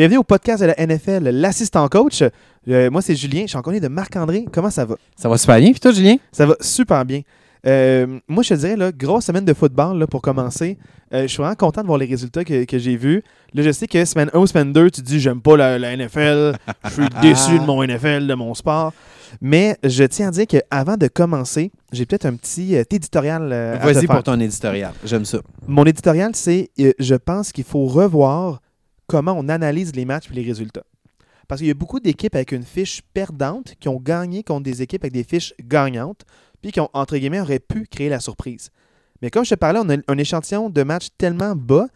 Bienvenue au podcast de la NFL, l'assistant coach. Euh, moi, c'est Julien. Je suis en compagnie de Marc-André. Comment ça va? Ça va super bien. Puis toi, Julien? Ça va super bien. Euh, moi, je te dirais, là, grosse semaine de football là, pour commencer. Euh, je suis vraiment content de voir les résultats que, que j'ai vus. Là, je sais que semaine 1 ou semaine 2, tu te dis, j'aime pas la, la NFL, je suis déçu de mon NFL, de mon sport. Mais je tiens à dire qu'avant de commencer, j'ai peut-être un petit euh, éditorial à Vas-y pour ton éditorial. J'aime ça. Mon éditorial, c'est je pense qu'il faut revoir comment on analyse les matchs et les résultats. Parce qu'il y a beaucoup d'équipes avec une fiche perdante qui ont gagné contre des équipes avec des fiches gagnantes, puis qui ont, entre guillemets, auraient pu créer la surprise. Mais comme je te parlais, on a un échantillon de matchs tellement bas,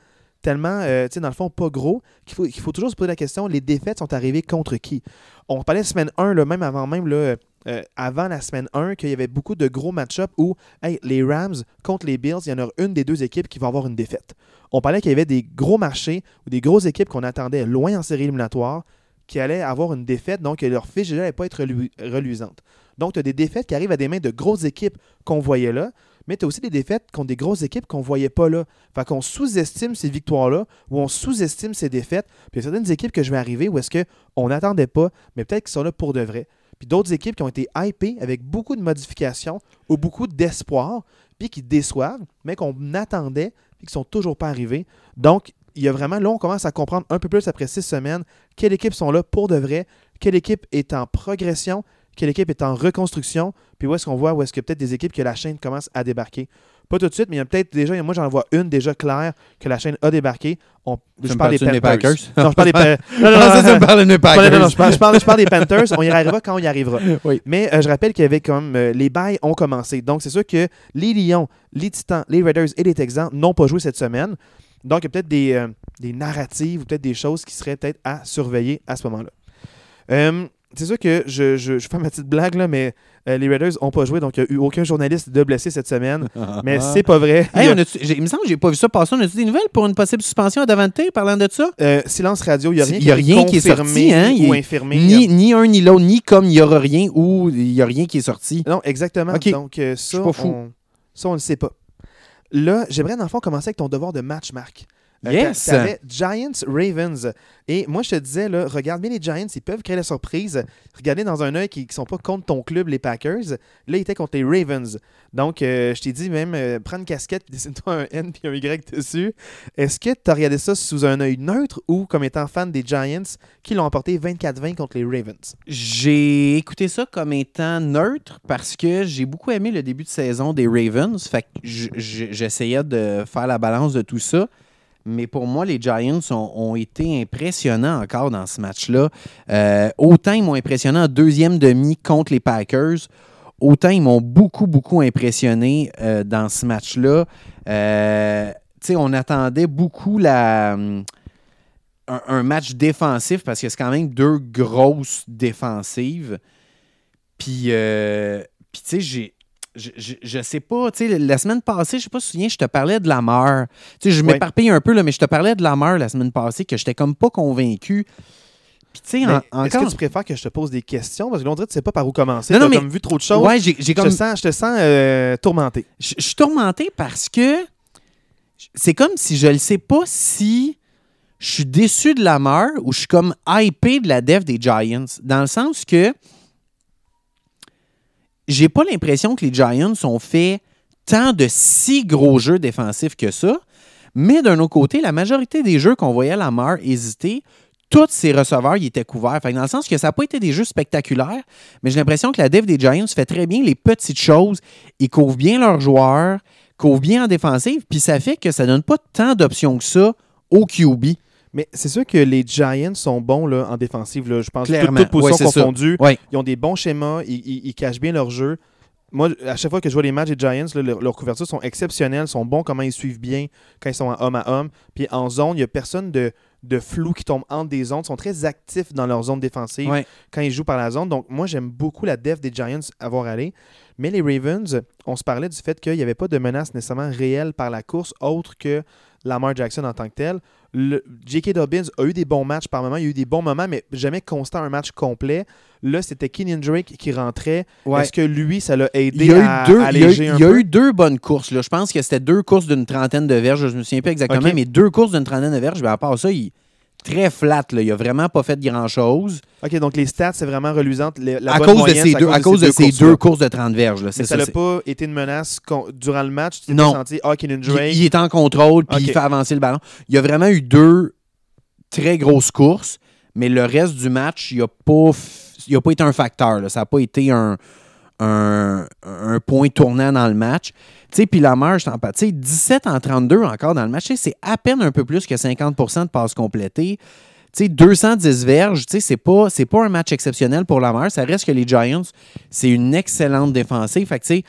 tellement, euh, tu sais, dans le fond, pas gros, qu'il faut, toujours se poser la question les défaites sont arrivées contre qui? On parlait semaine 1, là, même avant même, là, euh, avant la semaine 1, qu'il y avait beaucoup de gros match-ups où les Rams contre les Bills, il y en a une des deux équipes qui va avoir une défaite. On parlait qu'il y avait des gros marchés ou des grosses équipes qu'on attendait loin en série éliminatoire qui allaient avoir une défaite, donc leur fiche n'allait pas être relu- reluisante. Donc, tu as des défaites qui arrivent à des mains de grosses équipes qu'on voyait là, mais tu as aussi des défaites contre des grosses équipes qu'on voyait pas là. Fait qu'on sous-estime ces victoires-là ou on sous-estime ces défaites. Puis il y a certaines équipes que je vais arriver où est-ce qu'on n'attendait pas, mais peut-être qu'ils sont là pour de vrai. D'autres équipes qui ont été hypées avec beaucoup de modifications ou beaucoup d'espoir, puis qui déçoivent, mais qu'on attendait, puis qui sont toujours pas arrivés. Donc, il y a vraiment, là, on commence à comprendre un peu plus après six semaines quelles équipes sont là pour de vrai, quelle équipe est en progression, quelle équipe est en reconstruction, puis où est-ce qu'on voit où est-ce que peut-être des équipes que la chaîne commence à débarquer. Pas tout de suite, mais il y a peut-être déjà, moi j'en vois une déjà claire que la chaîne a débarqué. On, je parle des Panthers. Packers? Non, je parle des Panthers. Non, ça, ça me parle de mes Je parle- non, non, je parle, je parle- je parle des Panthers. On y arrivera quand on y arrivera. Oui. Mais euh, je rappelle qu'il y avait comme euh, les bails ont commencé. Donc c'est sûr que les Lions, les Titans, les Raiders et les Texans n'ont pas joué cette semaine. Donc il y a peut-être des, euh, des narratives ou peut-être des choses qui seraient peut-être à surveiller à ce moment-là. C'est sûr que je, je, je fais ma petite blague là, mais euh, les Raiders n'ont pas joué, donc il n'y a eu aucun journaliste de blessé cette semaine. Mais c'est pas vrai. Hey, Il a- me semble que j'ai pas vu ça passer. On a-tu des nouvelles pour une possible suspension à Davante parlant de ça? euh, silence radio, il n'y a rien, y a qui, rien qui est sorti, hein, ou est- infirmé. Ni, ni un ni l'autre, ni comme il y aura rien ou il y a rien qui est sorti. Non, exactement. Donc, euh, ça, suis pas fou. On, ça, on le sait pas. Là, j'aimerais, dans le fond, commencer avec ton devoir de match, Marc. Euh, Yes. T'avais Giants-Ravens. Et moi, je te disais, là, regarde bien les Giants, ils peuvent créer la surprise. Regardez dans un œil qui ne sont pas contre ton club, les Packers. Là, ils étaient contre les Ravens. Donc, euh, je t'ai dit même, euh, prends une casquette, dessine-toi un N puis un Y dessus. Est-ce que tu as regardé ça sous un œil neutre ou comme étant fan des Giants qui l'ont emporté 24-20 contre les Ravens? J'ai écouté ça comme étant neutre parce que j'ai beaucoup aimé le début de saison des Ravens. Fait que j'essayais de faire la balance de tout ça. Mais pour moi, les Giants ont, été impressionnants encore dans ce match-là. Euh, autant ils m'ont impressionné en deuxième demi contre les Packers, autant ils m'ont beaucoup, beaucoup impressionné euh, dans ce match-là. Euh, on attendait beaucoup la, hum, un, match défensif parce que c'est quand même deux grosses défensives. Puis, euh, puis tu sais, j'ai. Je, je, je sais pas, tu sais, la semaine passée, je sais pas si tu te souviens, je te parlais de Lamar. Tu sais, je m'éparpille un peu, là, mais je te parlais de Lamar la semaine passée que j'étais comme pas convaincu. Puis, tu sais, en- Est-ce que tu préfères que je te pose des questions? Parce que là, on dirait que tu sais pas par où commencer. Non, non, mais- comme vu trop de choses. Ouais, j'ai j'ai Je comme. te sens, je te sens euh, tourmenté. Je suis tourmenté parce que c'est comme si je ne sais pas si je suis déçu de Lamar ou je suis comme hypé de la def des Giants. Dans le sens que j'ai pas l'impression que les Giants ont fait tant de si gros jeux défensifs que ça. Mais d'un autre côté, la majorité des jeux qu'on voyait Lamar hésiter, tous ses receveurs ils étaient couverts. Dans le sens que ça n'a pas été des jeux spectaculaires, mais j'ai l'impression que la def des Giants fait très bien les petites choses. Ils couvrent bien leurs joueurs, couvrent bien en défensive, puis ça fait que ça donne pas tant d'options que ça au QB. Mais c'est sûr que les Giants sont bons là, en défensive. Là. Je pense que Clairement. toutes, toutes positions Ouais, confondues. Ouais. Ils ont des bons schémas. Ils, ils- ils cachent bien leur jeu. Moi, à chaque fois que je vois les matchs des Giants, là, leurs couvertures sont exceptionnelles, sont bons comment ils suivent bien quand ils sont en homme à homme. Puis en zone, il n'y a personne de, de flou qui tombe entre des zones. Ils sont très actifs dans leur zone défensive Ouais. quand ils jouent par la zone. Donc, moi, j'aime beaucoup la def des Giants à voir aller. Mais les Ravens, on se parlait du fait qu'il n'y avait pas de menace nécessairement réelle par la course autre que Lamar Jackson en tant que tel. J.K. Dobbins a eu des bons matchs par moment, il y a eu des bons moments, mais jamais constant un match complet. Là, c'était Kenyon Drake qui rentrait. Ouais. Est-ce que lui, ça l'a aidé Il y a eu à deux, il y a, alléger eu- un il y a peu? eu deux bonnes courses. Là. Je pense que c'était deux courses d'une trentaine de verges. Je me souviens pas exactement, mais deux courses d'une trentaine de verges. Mais à part ça, il, très flat. Là. Il a vraiment pas fait grand-chose. OK, donc les stats, c'est vraiment reluisante. La À bonne cause de moyenne, deux, à cause de ces deux courses de 30 verges. Là. Mais C'est ça n'a pas été une menace durant le match? Tu Non. senti, Kenan Il, il est en contrôle, puis il fait avancer le ballon. Il y a vraiment eu deux très grosses courses, mais le reste du match, il n'a pas, il a pas été un facteur. là. Ça n'a pas été un, un, point tournant dans le match. Puis la marge, t'en parles. Tu sais, 17 en 32 encore dans le match, c'est à peine un peu plus que 50% de passes complétées. Tu sais, 210 verges, c'est pas, pas un match exceptionnel pour la marge. Ça reste que les Giants, c'est une excellente défensive. Fait que,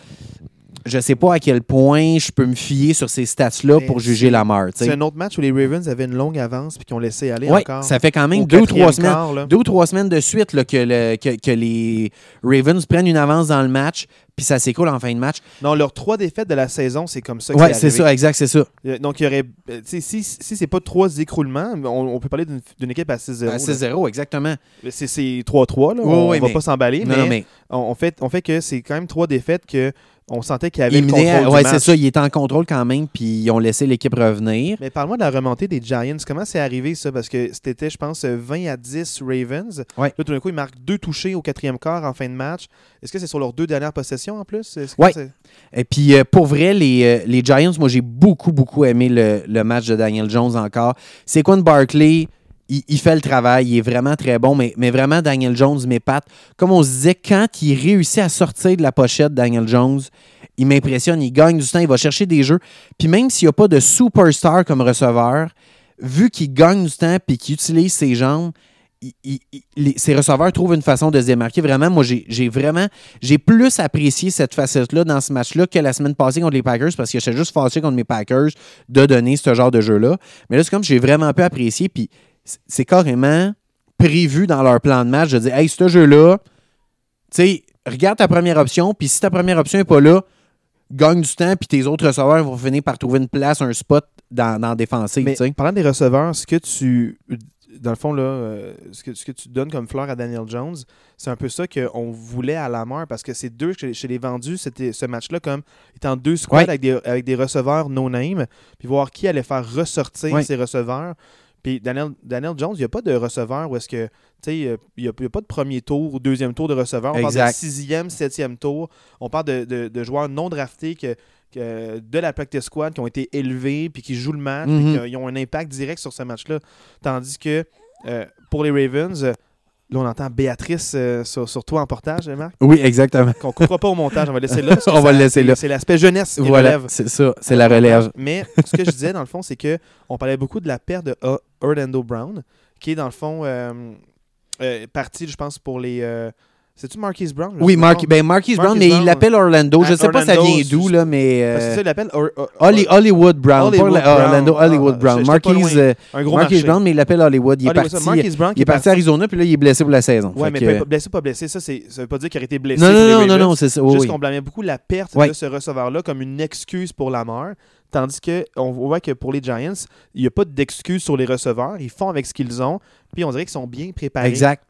je sais pas à quel point je peux me fier sur ces stats-là pour juger c'est- la marge. tu sais. C'est un autre match où les Ravens avaient une longue avance puis qu'ils ont laissé aller Ouais, encore. ça fait quand même deux ou trois semaines. quart. Deux ou trois semaines de suite là, que, le- que, que les Ravens prennent une avance dans le match, puis ça s'écoule en fin de match. Non, leurs trois défaites de la saison, c'est comme ça Ouais, c'est ça, exact, c'est ça. Euh, Donc, il y aurait. euh, si si c'est pas trois écroulements, on, on peut parler d'une équipe à 6-0. À là. 6-0, exactement. C'est c'est 3-3, là. Oui, on oui, va mais- pas s'emballer, mais, non, mais On, on fait, on fait que c'est quand même trois défaites que on sentait qu'il y avait il le menait- contrôle ouais, c'est ça, il était en contrôle quand même, puis ils ont laissé l'équipe revenir. Mais parle-moi de la remontée des Giants. Comment c'est arrivé, ça? Parce que c'était, je pense, 20 à 10 Ravens. Ouais. Là, tout d'un coup, ils marquent deux touchés au quatrième quart en fin de match. Est-ce que c'est sur leurs deux dernières possessions en plus? C'est- Et puis, euh, pour vrai, les, euh, les Giants, moi, j'ai beaucoup, beaucoup aimé le, le match de Daniel Jones encore. C'est quoi Barkley? Il, fait le travail, il est vraiment très bon, mais, vraiment, Daniel Jones m'épate. Comme on se disait, quand il réussit à sortir de la pochette, Daniel Jones, il m'impressionne, il gagne du temps, il va chercher des jeux. Puis même s'il n'y a pas de superstar comme receveur, vu qu'il gagne du temps et qu'il utilise ses jambes, ses receveurs trouvent une façon de se démarquer. Vraiment, moi, j'ai vraiment j'ai plus apprécié cette facette-là dans ce match-là que la semaine passée contre les Packers parce que j'étais juste fâché contre mes Packers de donner ce genre de jeu-là. Mais là, c'est comme j'ai vraiment peu apprécié. Puis c'est carrément prévu dans leur plan de match de dire Hey, ce jeu-là, tu sais, regarde ta première option, puis si ta première option n'est pas là, gagne du temps, puis tes autres receveurs vont finir par trouver une place, un spot dans, dans défensive. Mais parlant des receveurs, ce que tu. Dans le fond, là, euh, ce, que, ce que tu donnes comme fleur à Daniel Jones, c'est un peu ça qu'on voulait à la mort parce que ces deux, chez, chez les vendus, c'était ce match-là comme étant deux squads Ouais. avec, des, avec des receveurs no-name, puis voir qui allait faire ressortir Ouais. ces receveurs. Puis Daniel, Daniel Jones, il n'y a pas de receveur où est-ce que, tu sais, euh, il n'y a, pas de premier tour ou deuxième tour de receveur. On parle de sixième, septième tour. On parle de, de- de joueurs non draftés que, que- de la practice squad qui ont été élevés puis qui jouent le match puis Mhm. qui ont un impact direct sur ce match-là. Tandis que euh, pour les Ravens, euh, là, on entend Béatrice euh, sur, sur toi en portage, hein, Marc, Oui, exactement. qu'on ne coupera pas au montage. On va laisser là. On va ça- le laisser là. C'est l'aspect jeunesse qui Voilà, relève. c'est ça, c'est la relève. Mais ce que je disais, dans le fond, c'est que on parlait beaucoup de la perte de Orlando Brown, qui est, dans le fond, euh, euh, parti, je pense, pour les... euh, C'est-tu Marquise Brown? Oui, trompe. ben Marquise Brown, mais Brown. il l'appelle Orlando. Je Ah, sais pas ça Orlando, vient d'où, là, mais. Parce que euh, ça, il l'appelle Or- Or- Holly- Hollywood Brown. Hollywood pas. Orlando Ah, Hollywood Brown. Marquise, euh, Marquise. Brown, mais il l'appelle Hollywood. Il est Hollywood, parti, Marquise Brown il est parti à Arizona, puis là, il est blessé pour la saison. Fait mais que- blessé, pas blessé, ça, c'est, ça veut pas dire qu'il aurait été blessé. Non, non, non, non, c'est ça. oui, Juste oui. qu'on blâmait beaucoup la perte de ce receveur-là comme une excuse pour la mort. Tandis qu'on voit que pour les Giants, il n'y a pas d'excuse sur les receveurs. Ils font avec ce qu'ils ont. Puis on dirait qu'ils sont bien préparés. Exact.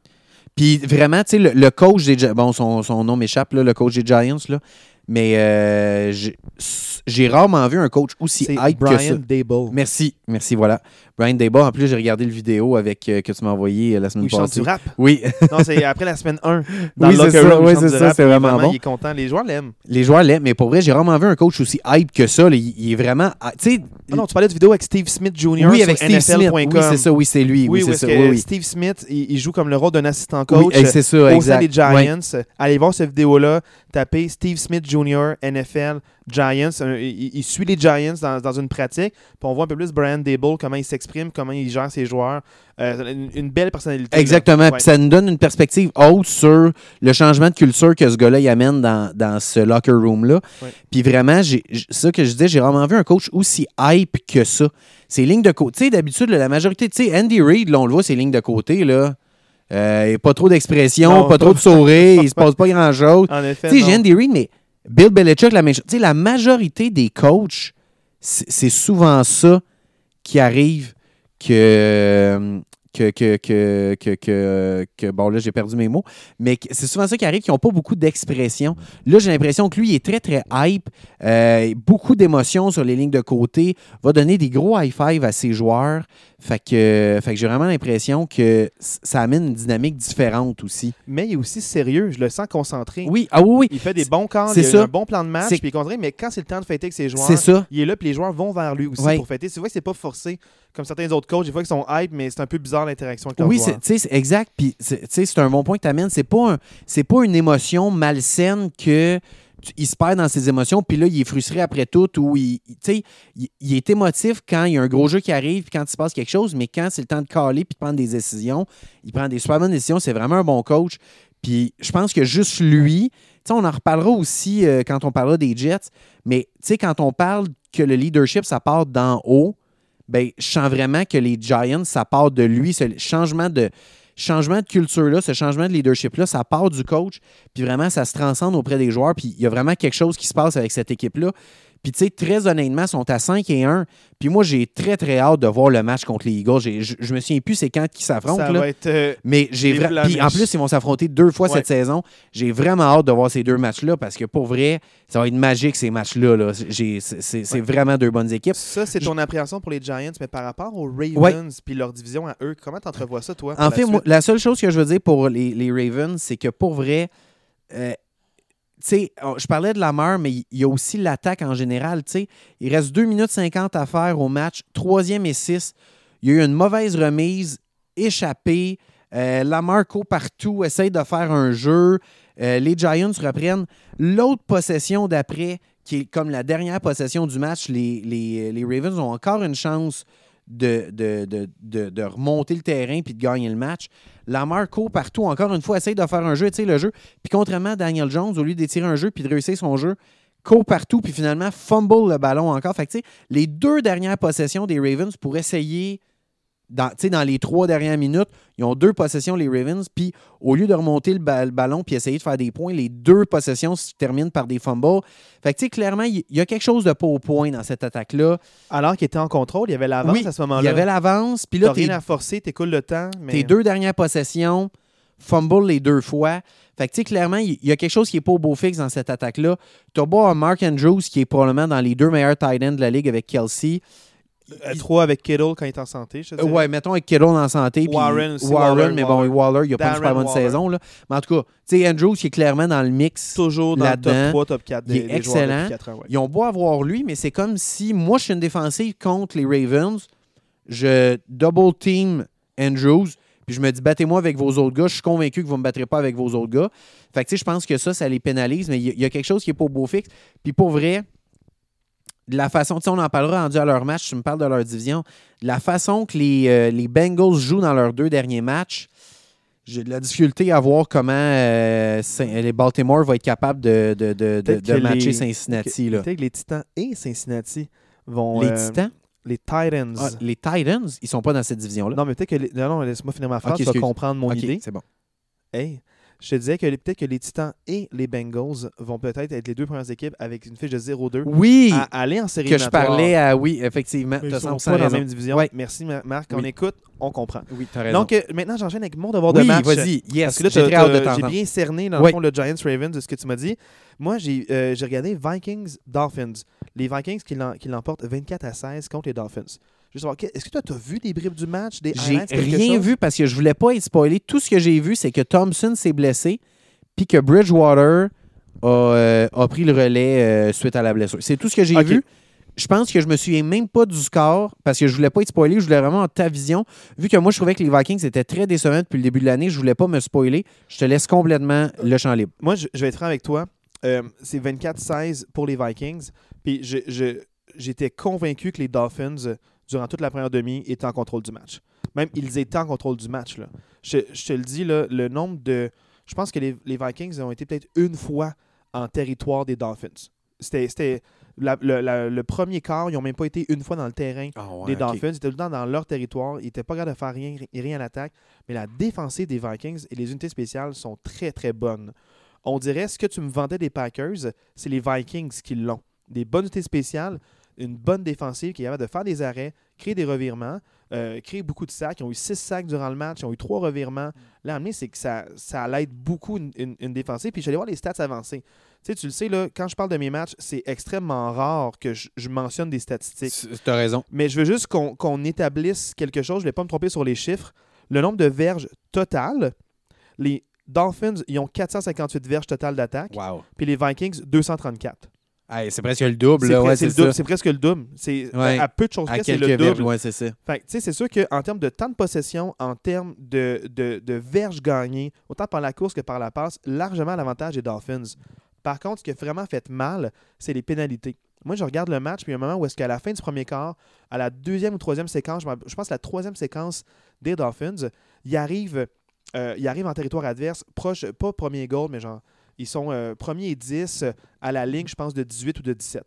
Puis vraiment, tu sais, le, le coach des Gi- bon, son, son nom m'échappe, le coach des Giants, là, mais euh, j'ai- rarement vu un coach aussi hype que ça. Brian Dable. Merci, merci, voilà. Brian Deba, en plus, j'ai regardé le vidéo avec, euh, que tu m'as envoyé euh, la Où semaine il chante du rap? Oui, Non, c'est après la semaine 1. Dans Oui, c'est ça, oui, c'est ça, c'est vraiment bon. Il est content. Les joueurs l'aiment. les joueurs l'aiment, mais pour vrai, j'ai rarement vu un coach aussi hype que ça. là. Il, il est vraiment. ah, Tu sais, non, tu parlais de vidéo avec Steve Smith Jr. oui, sur avec Steve Smith. Oui, c'est ça, oui, c'est lui. Oui, Oui, où c'est ça. Oui, oui. Steve Smith, il, il joue comme le rôle d'un assistant Oui, coach. eh, c'est ça, au sein exact. des Giants. Allez voir cette vidéo-là. Tapez Steve Smith Jr., NFL, Giants. Un- il, il suit les Giants dans, dans une pratique. Puis on voit un peu plus Brian Dable, comment il s'exprime, comment il gère ses joueurs. Euh, une, une belle personnalité. Exactement. Puis ça nous donne une perspective haute sur le changement de culture que ce gars-là y amène dans, dans ce locker room-là. Ouais. Puis vraiment, j'ai, ça que je disais, j'ai rarement vu un coach aussi hype que ça. Ces lignes de côté. Tu sais, d'habitude, là, la majorité, tu sais, Andy Reid, là, on le voit, ces lignes de côté, là. Euh, pas trop d'expression, pas trop de sourire, il se passe pas grand-chose. En effet. Tu sais, j'ai Andy Reid, mais Bill Belichick, la la majorité des coachs, c'est souvent ça qui arrive que. Que, bon, là, j'ai perdu mes mots, mais c'est souvent ça qui arrive, qui n'ont pas beaucoup d'expression. Là, j'ai l'impression que lui, il est très, très hype, euh, beaucoup d'émotions sur les lignes de côté, va donner des gros high-five à ses joueurs. Fait que, fait que j'ai vraiment l'impression que ça amène une dynamique différente aussi. Mais il est aussi sérieux. Je le sens concentré. Oui, ah oui, oui. Il fait des bons c'est il a ça. un bon plan de match, puis il mais quand c'est le temps de fêter avec ses joueurs, C'est ça. il est là, puis les joueurs vont vers lui aussi Ouais. pour fêter. Tu vois que c'est pas forcé, comme certains autres coachs, des fois, qui sont hype, mais c'est un peu bizarre l'interaction avec leurs Oui, joueurs. c'est exact. Puis, c'est- un bon point que tu amènes. C'est pas, un- pas une émotion malsaine que il se perd dans ses émotions, puis là, il est frustré après tout, ou il, il- il, est émotif quand il y a un gros jeu qui arrive, puis quand il se passe quelque chose, mais quand c'est le temps de caler puis de prendre des décisions, il prend des super bonnes décisions. C'est vraiment un bon coach. Puis je pense que juste lui, on en reparlera aussi euh, quand on parlera des Jets, mais quand on parle que le leadership, ça part d'en haut, ben, je sens vraiment que les Giants, ça part de lui, ce changement de, changement de culture-là, ce changement de leadership-là, ça part du coach, puis vraiment, ça se transcende auprès des joueurs, puis il y a vraiment quelque chose qui se passe avec cette équipe-là. Puis, tu sais, très honnêtement, ils sont à 5 et 1. Puis moi, j'ai très, très hâte de voir le match contre les Eagles. Je, je me souviens plus c'est quand qui s'affrontent. Ça là. va être. euh, Mais j'ai vra- puis en plus, ils vont s'affronter deux fois Ouais. cette saison. J'ai vraiment hâte de voir ces deux matchs-là parce que pour vrai, ça va être magique ces matchs-là. là. C'est Ouais. vraiment deux bonnes équipes. ça, c'est ton appréhension pour les Giants, mais par rapport aux Ravens puis leur division à eux, comment t'entrevois ça, toi? En la fait, moi, la seule chose que je veux dire pour les, les Ravens, c'est que pour vrai, euh, on- je parlais de la mort, mais il y a aussi l'attaque en général. Il reste 2 minutes 50 à faire au match, troisième et 6. Il y a eu une mauvaise remise, échappée. Euh, partout, essaye de faire un jeu. Euh, les Giants reprennent. L'autre possession d'après, qui est comme la dernière possession du match, les Ravens ont encore une chance de, de, de- remonter le terrain puis de gagner le match. Lamar court partout, encore une fois, essaye de faire un jeu, tu sais, le jeu. Puis contrairement à Daniel Jones, au lieu d'étirer un jeu puis de réussir son jeu, court partout puis finalement fumble le ballon encore. Fait que, les deux dernières possessions des Ravens pour essayer dans, dans les trois dernières minutes, ils ont deux possessions, les Ravens, puis au lieu de remonter le, ba- le ballon puis essayer de faire des points, les deux possessions se terminent par des fumbles. Fait que, clairement, il y a quelque chose de pas au point dans cette attaque-là. Alors qu'il était en contrôle, il y avait l'avance Oui, à ce Il y moment-là. avait l'avance, puis T'as là, rien t'es à forcer, t'écoules le temps. Mais... tes deux dernières possessions, fumble les deux fois. Fait que, clairement, il y a quelque chose qui n'est pas au beau fixe dans cette attaque-là. Tu as beau Mark Andrews, qui est probablement dans les deux meilleurs tight ends de la ligue avec Kelsey. Euh, Il- trois avec Kittle quand il est en santé, je te Euh, ouais, mettons avec Kittle en santé. puis Warren aussi, Warren, Waller, mais bon, Waller, il n'a pas une super bonne Waller. saison. Là. Mais en tout cas, tu sais, Andrews, qui est clairement dans le mix. Toujours dans le top là-dedans. 3, top 4 Il des, est des joueurs excellent. depuis 4 ans. ouais. Ils ont beau avoir lui, mais c'est comme si moi, je suis une défensive contre les Ravens. Je double team Andrews. Puis je me dis, battez-moi avec vos autres gars. Je suis convaincu que vous ne me battrez pas avec vos autres gars. Fait que tu sais, je pense que ça, ça les pénalise, mais il y, a- il y a quelque chose qui n'est pas au beau fixe. Puis pour vrai, de la façon, tu sais, on en parlera rendu à leur match, tu me parles de leur division. De la façon que les, euh, les Bengals jouent dans leurs deux derniers matchs, j'ai de la difficulté à voir comment euh, Saint- les Baltimore vont être capables de, de, de, de, matcher les- Cincinnati. Peut-être que les Titans et Cincinnati vont. Les euh, Titans? Les Titans. Ah, les Titans, ils sont pas dans cette division-là. Non, mais peut-être que. Les... Non, non, laisse-moi finir ma phrase, tu vas comprendre mon idée. c'est bon. Hey, je te disais que peut-être que les Titans et les Bengals vont peut-être être les deux premières équipes avec une fiche de 0-2 Oui, à aller en série que je parlais à. Oui, effectivement. Ils sont 100% pas dans la même division. Ouais. Merci, Ma- Marc. On Oui. écoute, on comprend. Oui, tu as raison. Donc, euh, maintenant, j'enchaîne avec mon devoir de oui, match. vas-y. Parce Yes, que là, j'ai t'as- très hâte de t'as- j'ai t'entendre. bien cerné, dans Oui. le fond, le Giants-Ravens de ce que tu m'as dit. Moi, j'ai euh, regardé Vikings-Dolphins. Les Vikings qui l'emportent 24 à 16 contre les Dolphins. Est-ce que toi, tu as vu des bribes du match, des J'ai rien vu parce que je voulais pas être spoilé. Tout ce que j'ai vu, c'est que Thompson s'est blessé, puis que Bridgewater a, euh, a pris le relais euh, suite à la blessure. C'est tout ce que j'ai vu. Je pense que je me souviens même pas du score parce que je voulais pas être spoilé. Je voulais vraiment avoir ta vision. Vu que moi, je trouvais que les Vikings étaient très décevants depuis le début de l'année, je voulais pas me spoiler. Je te laisse complètement le champ libre. Moi, je, je vais être franc avec toi. Euh, c'est 24-16 pour les Vikings. Puis j'étais convaincu que les Dolphins, durant toute la première demi, étaient en contrôle du match. Même, ils étaient en contrôle du match. Là. Je, je te le dis, là, le nombre de. Je pense que les, les Vikings ont été peut-être une fois en territoire des Dolphins. C'était. c'était la- le, la- le premier quart, ils n'ont même pas été une fois dans le terrain des Dolphins. Ils étaient tout le temps dans leur territoire. Ils n'étaient pas capables de faire rien, rien à l'attaque. Mais la défensive des Vikings et les unités spéciales sont très, très bonnes. On dirait ce que tu me vendais des Packers, c'est les Vikings qui l'ont. Des bonnes unités spéciales, une bonne défensive qui est capable de faire des arrêts, créer des revirements, euh, créer beaucoup de sacs. Ils ont eu six sacs durant le match, ils ont eu trois revirements. Là, c'est que ça, ça l'aide beaucoup une, une, une défensive. Puis j'allais voir les stats avancées. Tu sais, tu le sais, là, quand je parle de mes matchs, c'est extrêmement rare que je, je mentionne des statistiques. Tu as raison. Mais je veux juste qu'on établisse quelque chose. Je ne vais pas me tromper sur les chiffres. Le nombre de verges totales, les Dolphins, ils ont 458 verges totales d'attaque. Wow. Puis les Vikings, 234. Hey, c'est presque le double. C'est ouais, presque le double. C'est Ouais. à, peu de choses près, c'est le double. ouais, c'est ça. Fait que, tu sais, c'est sûr qu'en termes de temps de possession, en termes de, de, de verges gagnées, autant par la course que par la passe, largement l'avantage des Dolphins. Par contre, ce qui a vraiment fait mal, c'est les pénalités. Moi, je regarde le match, puis il y a un moment où est-ce qu'à la fin du premier quart, à la deuxième ou troisième séquence, je, pense la troisième séquence des Dolphins, il arrive, euh, il arrive en territoire adverse, proche, pas premier goal, mais genre, ils sont euh, premier et 10 euh, à la ligne, je pense, de 18 ou de 17.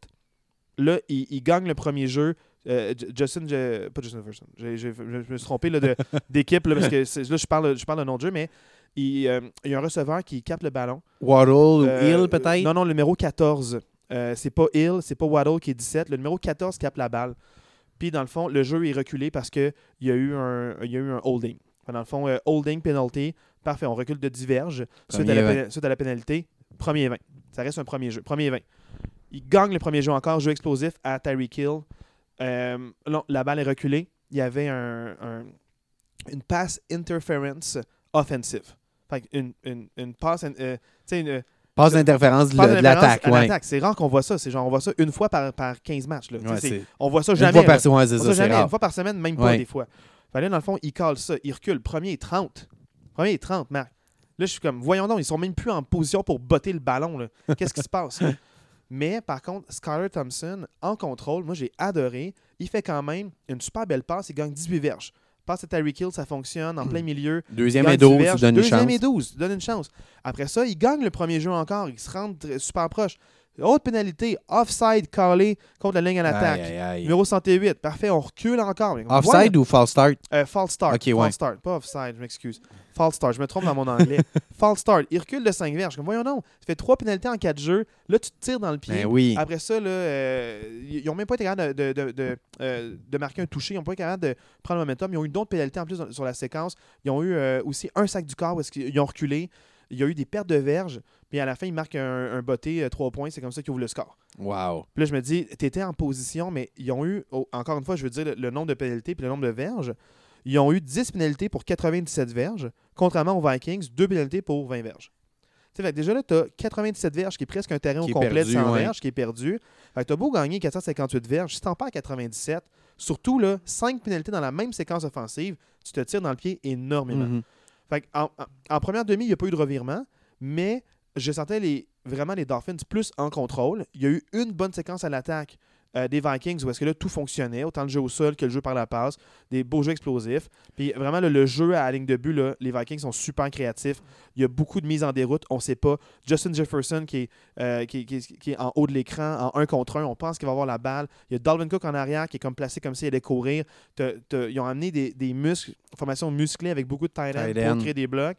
Là, ils, ils gagnent le premier jeu. Euh, Justin, je- pas Justin Jefferson, je me suis trompé d'équipe, là, parce que là, je parle, je parle de nom de jeu, mais il, euh, il y a un receveur qui capte le ballon. Waddle ou Hill, peut-être? Non, non, le numéro 14. Euh, c'est pas Hill, c'est pas Waddle qui est 17. Le numéro 14 capte la balle. Puis, dans le fond, le jeu est reculé parce qu'il y, a eu un- il y a eu un holding. Dans le fond, holding, penalty. Parfait, on recule de diverge. Suite à, la, 20. péna- suite à la pénalité, premier 20. Ça reste un premier jeu. Premier 20. Il gagne le premier jeu encore, jeu explosif à Tyreek Hill. Euh, non, la balle est reculée. Il y avait un, un- une pass interference offensive. Fait une, une, une passe, euh, une, Passe d'interférence de l'attaque. Ouais. C'est rare qu'on voit ça. C'est genre, on voit ça une fois par, par 15 matchs. Là. On voit ça Une jamais. fois là. par ouais, ça, jamais. Une fois par semaine, même pas des fois. Fait là, dans le fond, il cale ça. Il recule. Premier et 30. Premier et 30, Marc. Là, je suis comme, voyons donc, ils sont même plus en position pour botter le ballon. Qu'est-ce qui se passe? Mais par contre, Skyler Thompson, en contrôle, moi j'ai adoré. Il fait quand même une super belle passe. Il gagne 18 verges. Passe à Tyreek Hill, ça fonctionne en plein milieu. Deuxième et gagne 12, du tu verge. donnes une Deuxième chance. et 12, tu donnes une chance. Après ça, il gagne le premier jeu encore. Il se rend super proche. Autre pénalité, offside calé contre la ligne à l'attaque. Numéro 108. Parfait, on recule encore. Offside ou false start? euh, false start. Ok, false ouais. start. Pas offside, je m'excuse. False start. Je me trompe dans mon anglais. false start. Il recule de 5 verges. Comme, voyons non. Tu fais 3 pénalités en 4 jeux. Là, tu te tires dans le pied. Ben oui. Après ça, là, euh, ils n'ont même pas été capables de, de, de, de, euh, de marquer un toucher. Ils n'ont pas été capables de prendre le momentum. Ils ont eu d'autres pénalités en plus sur la séquence. Ils ont eu euh, aussi un sac du corps où qu'ils ont reculé. Il y a eu des pertes de verges. Puis à la fin, ils marquent un, un botté, 3 points. C'est comme ça qu'ils ouvrent le score. Wow. Puis là, je me dis, tu étais en position, mais ils ont eu, oh, encore une fois, je veux dire le, le nombre de pénalités puis le nombre de verges. Ils ont eu 10 pénalités pour 97 verges, contrairement aux Vikings, 2 pénalités pour 20 verges. Fait que déjà là, tu as 97 verges, qui est presque un terrain Qui au complet perdu, de 100 ouais. verges, qui est perdu. Fait que tu as beau gagner 458 verges, si tu pas à 97, surtout là, 5 pénalités dans la même séquence offensive, tu te tires dans le pied énormément. Mhm. Fait en, en- en première demi, il n'y a pas eu de revirement, mais je sentais les, vraiment les Dolphins plus en contrôle. Il y a eu une bonne séquence à l'attaque euh, des Vikings où est-ce que là, tout fonctionnait, autant le jeu au sol que le jeu par la passe, des beaux jeux explosifs. Puis vraiment, là, le jeu à la ligne de but, là, les Vikings sont super créatifs. Il y a beaucoup de mises en déroute, on ne sait pas. Justin Jefferson qui est, euh, qui, qui- qui est en haut de l'écran, en un contre un, on pense qu'il va avoir la balle. Il y a Dalvin Cook en arrière qui est comme placé comme s'il allait courir. Ils ont amené des, des muscles, formation musclée avec beaucoup de tight end Tight pour créer des blocs.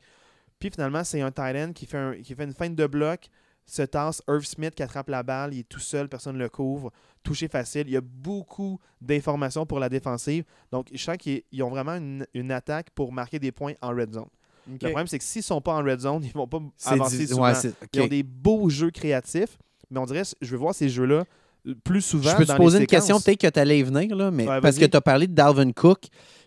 Puis finalement, c'est un tight end qui fait, un- qui fait une feinte de bloc, se tasse, Irv Smith qui attrape la balle, il est tout seul, personne ne le couvre, touché facile. Il y a beaucoup d'informations pour la défensive. Donc, je sens qu'ils ils ont vraiment une, une attaque pour marquer des points en red zone. Le problème, c'est que s'ils ne sont pas en red zone, ils ne vont pas avancer souvent. ouais, Ils ont des beaux jeux créatifs, mais on dirait, je veux voir ces jeux-là euh, plus souvent Je peux dans te poser les une question, peut-être que tu allais y venir, là, mais Ouais, parce que tu as parlé de Dalvin Cook,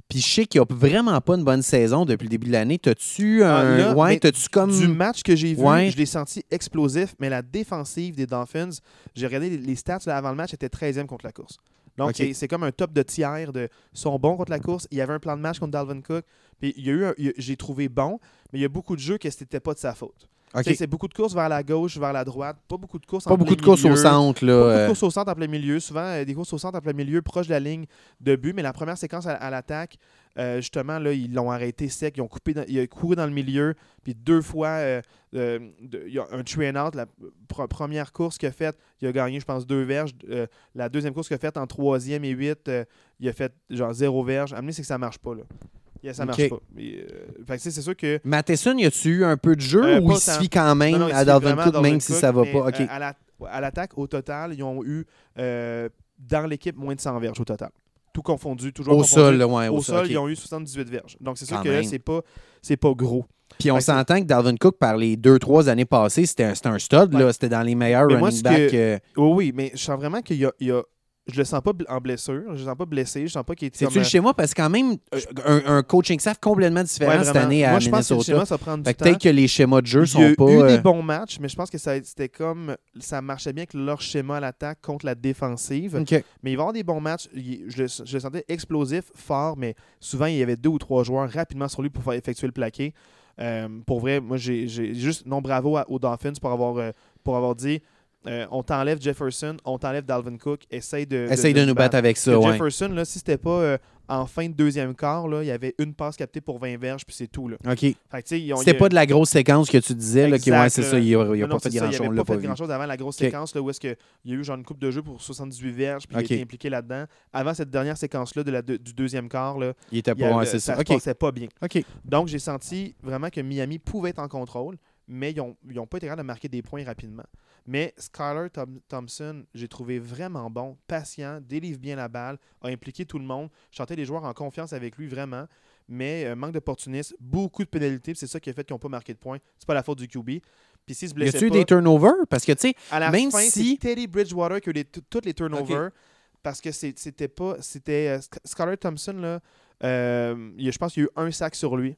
puis je sais qu'il n'a vraiment pas une bonne saison depuis le début de l'année. T'as-tu Ah, un. là, ouais, t'as-tu comme. Du match que j'ai vu, Ouais. je l'ai senti explosif, mais la défensive des Dolphins, j'ai regardé les- stats là, avant le match, était 13e contre la course. Donc, c'est- comme un top de tiers de sont bons contre la course. Il y avait un plan de match contre Dalvin Cook. Puis il y a eu a- j'ai trouvé bon, mais il y a beaucoup de jeux que c'était pas de sa faute. C'est beaucoup de courses vers la gauche, vers la droite, pas beaucoup de courses en Pas beaucoup plein de courses au centre, là. Pas beaucoup de courses au centre en plein milieu, souvent euh, des courses au centre en plein milieu, proche de la ligne de but, mais la première séquence à, à l'attaque, euh, justement, là, ils l'ont arrêté sec, ils ont coupé, dans- il a couru dans le milieu, puis deux fois, euh, euh, de- il y a un and out, la pr- première course qu'il a faite, il a gagné, je pense, deux verges. La deuxième course qu'il a faite en troisième et huit, il a fait genre zéro verge. Amener, c'est que ça marche pas, là. Yeah, ça marche pas. Euh, c'est sûr que Matheson, y a-tu eu un peu de jeu Euh, ou il fie quand même Non, non, il à suffit Dalvin Cook, même si Cook, ça va pas? Euh, à la- à l'attaque, au total, ils ont eu, euh, dans l'équipe, moins de 100 verges au total. tout confondu, toujours Au confondu. sol, ouais, Au, au, sol, ils ont eu 78 verges. Donc, c'est sûr Quand que c'est pas, pas gros. Puis on s'entend que Dalvin Cook, par les deux, trois années passées, c'était un, un stud. là. Ouais. C'était dans les meilleurs Mais running backs. que- Oui, oui, mais je sens vraiment qu'il y a, il y a- Je le sens pas en blessure, je le sens pas blessé, je sens pas qu'il est C'est-tu comme, le schéma? Parce que quand même, euh, un, un coaching staff complètement différent Ouais, cette année à Moi, je pense que le Minnesota. schéma, ça prend du Fait temps. peut-être que les schémas de jeu Il y a pas. eu euh, des bons matchs, mais je pense que ça c'était comme ça marchait bien avec leur schéma à l'attaque contre la défensive. Mais il va y avoir des bons matchs. Je, le- je le sentais explosif, fort, mais souvent il y avait deux ou trois joueurs rapidement sur lui pour faire effectuer le plaqué. Euh, pour vrai, moi j'ai j'ai juste non bravo à- aux Dolphins pour avoir, euh, pour avoir dit euh, on t'enlève Jefferson, on t'enlève Dalvin Cook, essaye de. Essaye de, nous battre avec ça, Que ouais. Jefferson, là, si c'était pas euh, en fin de deuxième quart, là, il y avait une passe captée pour 20 verges, puis c'est tout. Là. OK. Que, C'était pas de la grosse séquence que tu disais, là, Exact, ouais, c'est ça, il a, il a Non, pas fait grand-chose, Il on avait l'a pas pas fait vu. grand-chose avant la grosse séquence là, où est-ce qu'il y a eu genre une coupe de jeu pour 78 verges, puis Ok. il a été impliqué là-dedans. Avant cette dernière séquence-là de la deux- du deuxième quart, là, Il était pas, ouais, c'est ça ça. se passait pas bien. Donc, j'ai senti vraiment que Miami pouvait être en contrôle, mais ils n'ont ont pas été capables de marquer des points rapidement. Mais Skyler Thom- Thompson, j'ai trouvé vraiment bon, patient, délivre bien la balle, a impliqué tout le monde. Je sentais les joueurs en confiance avec lui vraiment, mais euh, manque d'opportunisme, beaucoup de pénalités, c'est ça qui a fait qu'ils n'ont pas marqué de points. C'est pas la faute du QB. Puis s'ils se Y a-tu eu des turnovers? Parce que, tu sais, à la même fin, si- c'est Teddy Bridgewater qui a eu toutes les turnovers parce que c'était pas. C'était. euh, Skyler Thompson, là, euh, il a- je pense qu'il y a eu un sac sur lui.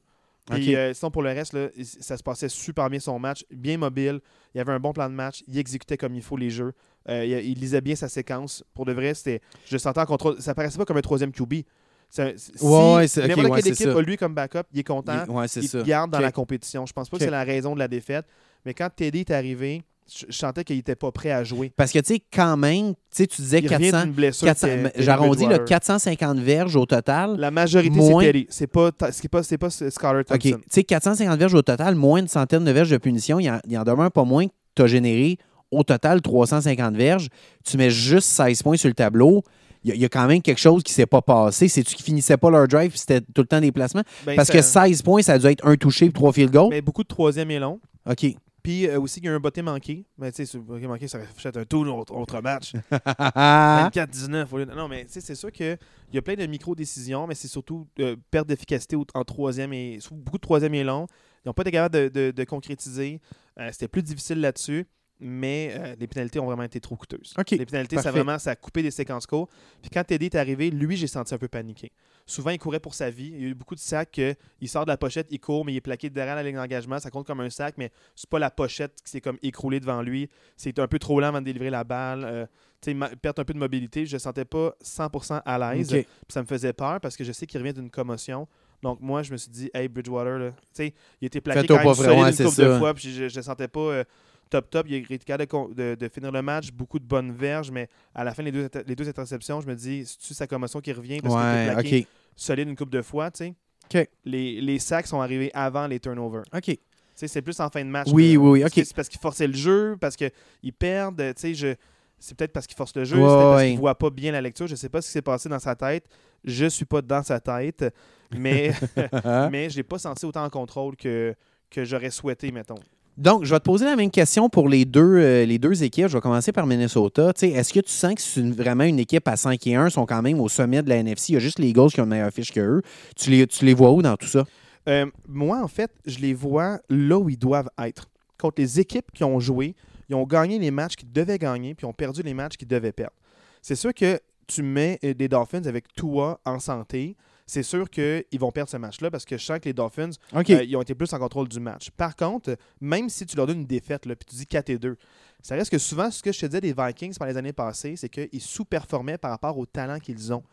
Puis, euh, sinon, pour le reste, là, ça se passait super bien son match, bien mobile. Il avait un bon plan de match. Il exécutait comme il faut les jeux. Euh, il, il lisait bien sa séquence. Pour de vrai, c'était. Je le sentais en contrôle. Ça paraissait pas comme un troisième QB. C'est Si Ouais, c'est- ok, n'importe ouais, équipe ça. a lui comme backup, il est content il- ouais, c'est il ça. te garde dans la compétition. Je pense pas que c'est la raison de la défaite. Mais quand Teddy est arrivé, je, sentais qu'il était pas prêt à jouer. Parce que, tu sais, quand même, tu sais, tu disais Il revient 400, d'une blessure. 400 Teddy j'arrondis, Bridgewater. 450 verges au total. La majorité, Moins- c'est. C'est pas, c'est pas, c'est pas Skyler OK. Thompson. Tu sais, 450 verges au total, moins une centaine de verges de punition. Il en, il en demeure pas moins que tu as généré au total 350 verges. Tu mets juste 16 points sur le tableau. Il y, a- y quand même quelque chose qui s'est pas passé. C'est-tu qu'ils finissaient pas leur drive c'était tout le temps des placements? Ben, Parce ça- que 16 points, ça a dû être un touché et trois field goals. Mais beaucoup de troisième et long. OK. Puis euh, aussi, il y a un botté manqué. Mais tu sais, ce botté manqué, ça aurait fait un tout autre, autre match. Ah. 24-19. au lieu de- Non, mais tu sais, c'est sûr qu'il y a plein de micro-décisions, mais c'est surtout euh, perte d'efficacité en troisième et beaucoup de troisième et long. Ils n'ont pas été capables de, de- de concrétiser. Euh, C'était plus difficile là-dessus, mais les pénalités ont vraiment été trop coûteuses. Les pénalités, ça, vraiment, ça a coupé des séquences courtes. Puis quand Teddy est arrivé, lui, j'ai senti un peu paniqué. Souvent, il courait pour sa vie. Il y a eu beaucoup de sacs que il sort de la pochette, il court, mais il est plaqué derrière la ligne d'engagement. Ça compte comme un sac, mais c'est pas la pochette qui s'est comme écroulée devant lui. C'est un peu trop lent avant de délivrer la balle. Euh, tu perte un peu de mobilité. Je ne sentais pas 100% à l'aise. Ça me faisait peur parce que je sais qu'il revient d'une commotion. Donc moi, je me suis dit, hey, Bridgewater, là, tu sais, il était plaqué quand même solide une couple de fois, puis je ne sentais pas euh, top top. Il a été capable de de, de finir le match, beaucoup de bonnes verges, mais à la fin, les deux, inter- les deux interceptions, je me dis, c'est-tu sa commotion qui revient parce qu'il Ouais, OK. solide une couple de fois, tu sais? OK. Les, les sacs sont arrivés avant les turnovers. OK. Tu sais, c'est plus en fin de match. Oui, que- oui, oui, Est-ce OK. que C'est parce qu'ils forçaient le jeu, parce qu'ils perdent. Tu sais, je... C'est peut-être parce qu'ils forcent le jeu, Ouais, c'est parce qu'ils ne voient pas bien la lecture. Je ne sais pas ce qui s'est passé dans sa tête. Je suis pas dans sa tête, mais, mais je l'ai pas senti autant en contrôle que, que j'aurais souhaité, mettons. Donc, je vais te poser la même question pour les deux, euh, les deux équipes. Je vais commencer par Minnesota. Est-ce que tu sens que c'est vraiment une équipe à 5 et 1 sont quand même au sommet de la NFC? Il y a juste les Eagles qui ont une meilleure fiche que eux. Tu les, tu les vois où dans tout ça? Euh, moi, en fait, je les vois là où ils doivent être. Contre les équipes qui ont joué, ils ont gagné les matchs qu'ils devaient gagner, puis ils ont perdu les matchs qu'ils devaient perdre. C'est sûr que tu mets euh, des Dolphins avec Tua en santé, c'est sûr qu'ils vont perdre ce match-là parce que je sens que les Dolphins, euh, ils ont été plus en contrôle du match. Par contre, même si tu leur donnes une défaite, là, puis tu dis 4 et 2, ça reste que souvent, ce que je te disais des Vikings par les années passées, c'est qu'ils sous-performaient par rapport au talent qu'ils ont.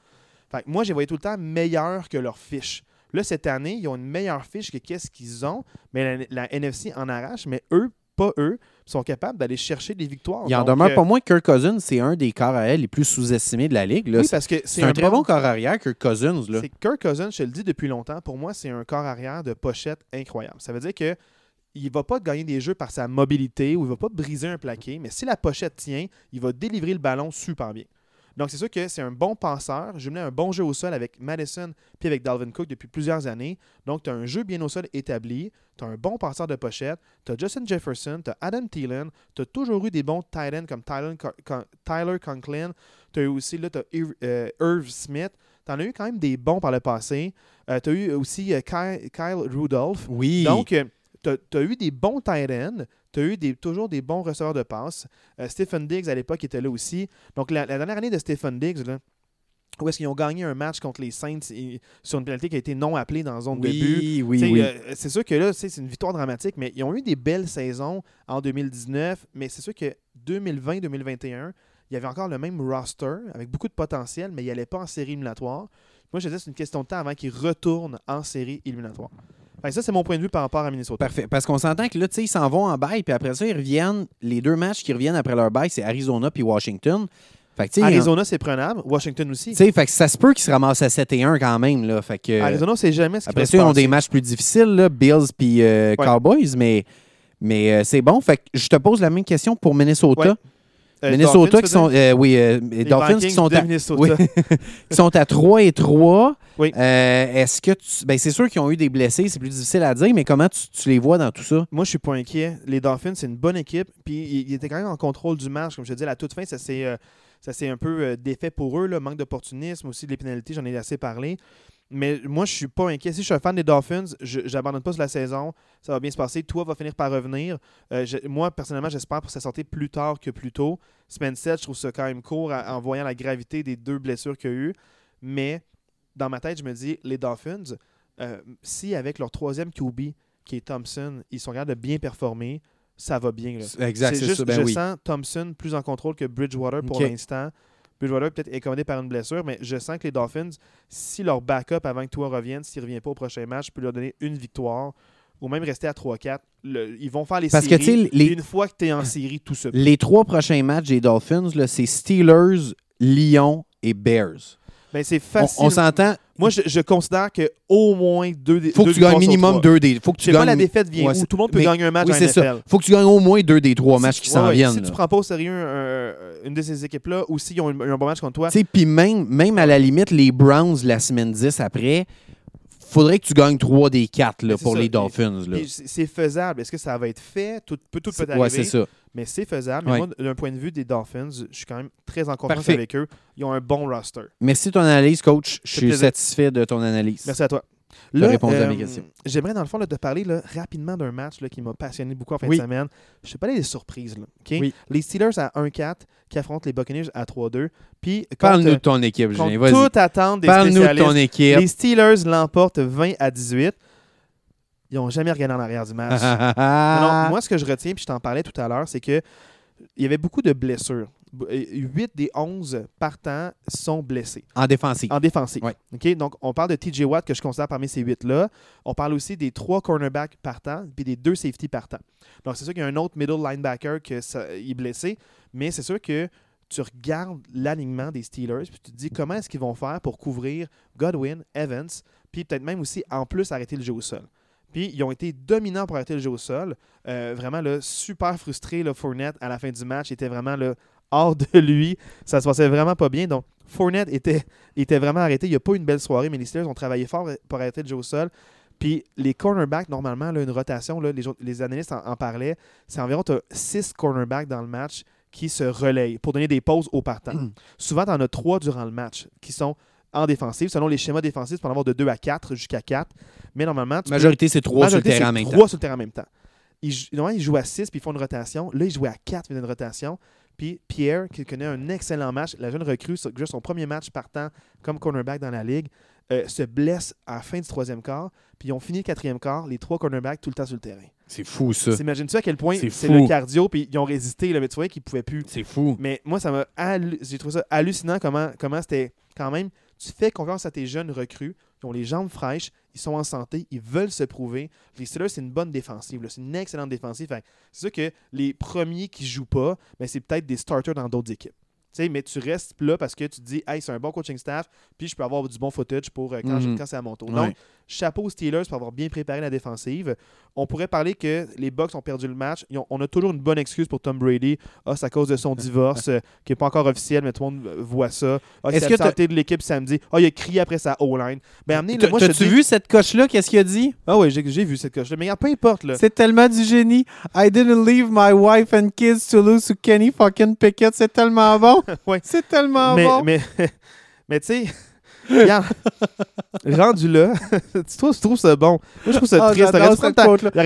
Fait que moi, j'ai voyé tout le temps meilleur que leur fiche. Là, cette année, ils ont une meilleure fiche que qu'est-ce qu'ils ont, mais la, la NFC en arrache, mais eux, pas eux, sont capables d'aller chercher des victoires. Il en demeure euh, pas moins que Kirk Cousins, c'est un des corps à elle les plus sous-estimés de la ligue. là. Oui, c'est parce que c'est un, très bon corps arrière, Kirk Cousins. Là. C'est Kirk Cousins, je te le dis depuis longtemps, pour moi, c'est un corps arrière de pochette incroyable. Ça veut dire que il va pas gagner des jeux par sa mobilité ou il va pas briser un plaqué, mais si la pochette tient, il va délivrer le ballon super bien. Donc c'est sûr que c'est un bon penseur. Je un bon jeu au sol avec Madison puis avec Dalvin Cook depuis plusieurs années. Donc tu as un jeu bien au sol établi, tu as un bon passeur de pochette, tu as Justin Jefferson, tu as Adam Thielen, tu as toujours eu des bons tight ends comme Tyler, Con- Con- Tyler Conklin, tu as eu aussi là, t'as Irv, euh, Irv Smith. tu en as eu quand même des bons par le passé. tu as eu aussi euh, Kyle, Kyle Rudolph. Oui. Donc, tu as, eu des bons tight ends. Tu as eu des, toujours des bons receveurs de passe. Euh, Stephen Diggs, à l'époque, était là aussi. Donc, la, la dernière année de Stephen Diggs, là, où est-ce qu'ils ont gagné un match contre les Saints et- sur une pénalité qui a été non appelée dans zone de but. oui, oui, euh, c'est sûr que là, c'est une victoire dramatique, mais ils ont eu des belles saisons en 2019. Mais c'est sûr que 2020-2021, il y avait encore le même roster avec beaucoup de potentiel, mais il n'allait pas en série éliminatoire. Moi, je disais c'est une question de temps avant qu'ils retournent en série éliminatoire. Que ça, c'est mon point de vue par rapport à Minnesota. Parfait. Parce qu'on s'entend que là, tu sais, ils s'en vont en bail, puis après ça, ils reviennent. Les deux matchs qui reviennent après leur bail, c'est Arizona puis Washington. Fait que, Arizona, c'est prenable. Washington aussi. fait que ça se peut qu'ils se ramassent à 7 et 1 quand même. Là. Fait que, Arizona, c'est jamais ce après ça, ils ont des matchs plus difficiles, là, Bills puis euh, Ouais. Cowboys, mais, mais euh, c'est bon. Fait que je te pose la même question pour Minnesota. Ouais. Euh, Minnesota qui sont. euh, oui, euh, Les Dolphins qui sont de à, Minnesota. oui, qui sont à 3 et 3. Oui. Euh, Est-ce que tu. Ben, c'est sûr qu'ils ont eu des blessés, c'est plus difficile à dire, mais comment tu, tu les vois dans tout ça? Moi, je suis pas inquiet. Les Dolphins, c'est une bonne équipe. Puis, ils ils étaient quand même en contrôle du match. Comme je te dis, à la toute fin, ça s'est un peu défait pour eux. Là. Manque d'opportunisme, aussi des pénalités, j'en ai assez parlé. Mais moi, je suis pas inquiet. Si je suis un fan des Dolphins, je n'abandonne pas sur la saison. Ça va bien se passer. Toi va finir par revenir. Euh, moi, personnellement, j'espère pour sa sortie plus tard que plus tôt. Semaine 7, je trouve ça quand même court en voyant la gravité des deux blessures qu'il y a eu. Mais dans ma tête, je me dis, les Dolphins, euh, si avec leur troisième QB, qui est Thompson, ils sont capables de bien performer, ça va bien. là. Exact, C'est juste, ça. Ben je oui. sens Thompson plus en contrôle que Bridgewater pour l'instant. Bridgewater peut-être accommodé par une blessure, mais je sens que les Dolphins, si leur backup avant que toi revienne, s'il ne revient pas au prochain match, peut leur donner une victoire ou même rester à 3-4. Le- ils vont faire les Parce séries. les- Une fois que tu es en série, tout peut. Les trois prochains matchs des Dolphins, c'est Steelers, Lyon et Bears. Ben, c'est facile. on s'entend. Moi, je, je considère que au moins deux des faut que deux tu gagnes minimum deux des. Faut que Je tu sais pas, gagnes. la défaite vient Ouais, où? c'est- Tout le monde peut mais- gagner un match Oui, en c'est ça. NFL. Faut que tu gagnes au moins deux des trois matchs qui Ouais, s'en ouais. viennent. Si là. tu prends pas au sérieux un- une de ces équipes-là, ou s'ils ont un, un bon match contre toi, Tu sais, Puis même, même à la limite, les Browns la semaine 10 après, faudrait que tu gagnes trois des quatre là, Mais c'est pour ça. les Dolphins. C'est faisable. Est-ce que ça va être fait? Tout peut, tout peut arriver. Ouais, c'est ça. Mais c'est faisable. Mais Ouais. moi, d'un point de vue des Dolphins, je suis quand même très en confiance Parfait. avec eux. Ils ont un bon roster. Merci de ton analyse, coach. Je suis plaisir. satisfait de ton analyse. Merci à toi. T'as répondu à mes questions. J'aimerais, dans le fond, là, te parler là, rapidement d'un match là, qui m'a passionné beaucoup en fin Oui. de semaine. Je te parlais des surprises. Là, OK? Oui. Les Steelers à 1-4 qui affrontent les Buccaneers à 3-2. Puis, Parle-nous de ton équipe, Julien. Vas-y. toute attente des Parle-nous de ton équipe. les Steelers l'emportent 20 à 18. Ils n'ont jamais regardé en arrière du match. Non, non, moi, ce que je retiens, puis je t'en parlais tout à l'heure, c'est que il y avait beaucoup de blessures. 8 des 11 partants sont blessés En défensive. en défensive. Ouais. Donc, on parle de TJ Watt, que je considère parmi ces 8-là. On parle aussi des trois cornerbacks partants, puis des deux safety partants. Donc, c'est sûr qu'il y a un autre middle linebacker qui est blessé, mais c'est sûr que tu regardes l'alignement des Steelers, puis tu te dis comment est-ce qu'ils vont faire pour couvrir Godwin, Evans, puis peut-être même aussi, en plus, arrêter le jeu au sol? Puis, ils ont été dominants pour arrêter le jeu au sol. Euh, vraiment, là, super frustré, là, Fournette, à la fin du match, était vraiment là, hors de lui. Ça se passait vraiment pas bien. Donc, Fournette était, était vraiment arrêté. Il n'y a pas eu une belle soirée, mais les Steelers ont travaillé fort pour arrêter le jeu au sol. Puis les cornerbacks, normalement, là, une rotation, là, les, les analystes en, en parlaient, c'est environ 6 cornerbacks dans le match qui se relayent pour donner des pauses aux partants. Souvent, tu en as 3 durant le match qui sont en défensive. Selon les schémas défensifs, tu peux en avoir de 2 à 4 jusqu'à 4. Mais normalement, tu peux- Majorité, c'est trois sur le Majorité, terrain en même trois temps. sur le terrain en même temps. Ils, normalement, ils jouent à 6 puis ils font une rotation. Là, ils jouaient à 4 puis ils font une rotation. Puis Pierre, qui connaît un excellent match, la jeune recrue, juste son premier match partant comme cornerback dans la ligue, euh, se blesse à la fin du troisième quart. Puis ils ont fini le quatrième quart, les trois cornerbacks tout le temps sur le terrain. C'est fou, ça. T'imagines-tu à quel point C'est le cardio, puis ils ont résisté, là, mais tu vois qu'ils ne pouvaient plus. C'est fou. Mais moi, ça m'a hallu- j'ai trouvé ça hallucinant comment comment c'était quand même. Tu fais confiance à tes jeunes recrues, qui ont les jambes fraîches, ils sont en santé, ils veulent se prouver. Les Steelers, c'est une bonne défensive, c'est une excellente défensive. C'est sûr que les premiers qui jouent pas, ben, c'est peut-être des starters dans d'autres équipes. Mais tu restes là parce que tu te dis, hey, c'est un bon coaching staff, puis je peux avoir du bon footage pour euh, quand, Mhm. quand c'est à mon tour. Ouais. Chapeau aux Steelers pour avoir bien préparé la défensive. On pourrait parler que les Bucks ont perdu le match. Ont- on a toujours une bonne excuse pour Tom Brady. Ah, c'est à cause de son divorce, euh, qui n'est pas encore officiel, mais tout le monde euh, voit ça. Ah, Est-ce que santé de l'équipe samedi. Ah, il a crié après sa O-line. Ben, amenez, moi, T'as-tu dis- vu cette coche-là? Qu'est-ce qu'il a dit? Ah oui, j'ai vu cette coche-là. Mais regarde, peu importe. Là. C'est tellement du génie. I didn't leave my wife and kids to lose to Kenny fucking Pickett. C'est tellement bon. Ouais. C'est tellement mais, bon. mais, mais tu sais, Regarde, rendu là, tu trouves, tu trouves ça bon. Moi, je trouve ça Ah, triste. j'adore T'aurais dû, prendre ta-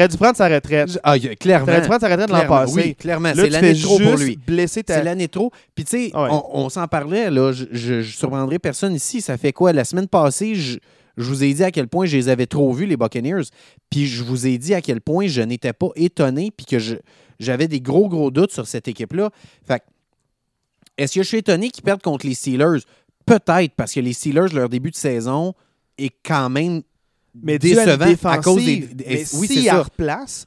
dû sa retraite? Je- Ah, il clairement. T'aurais dû prendre sa retraite l'an passé? Oui, clairement. C'est l'année trop pour lui. ta... C'est l'année trop. Puis, tu sais, Ah ouais. on, on s'en parlait, là. Je, je, je surprendrai personne ici. Ça fait quoi? La semaine passée, je, je vous ai dit à quel point je les avais trop vus, les Buccaneers. Puis, je vous ai dit à quel point je n'étais pas étonné, puis que je- j'avais des gros, gros doutes sur cette équipe-là. Fait que, est-ce que je suis étonné qu'ils perdent contre les Steelers? Peut-être, parce que les Steelers, leur début de saison est quand même mais à décevant à cause des. des- Mais oui, ça. replace,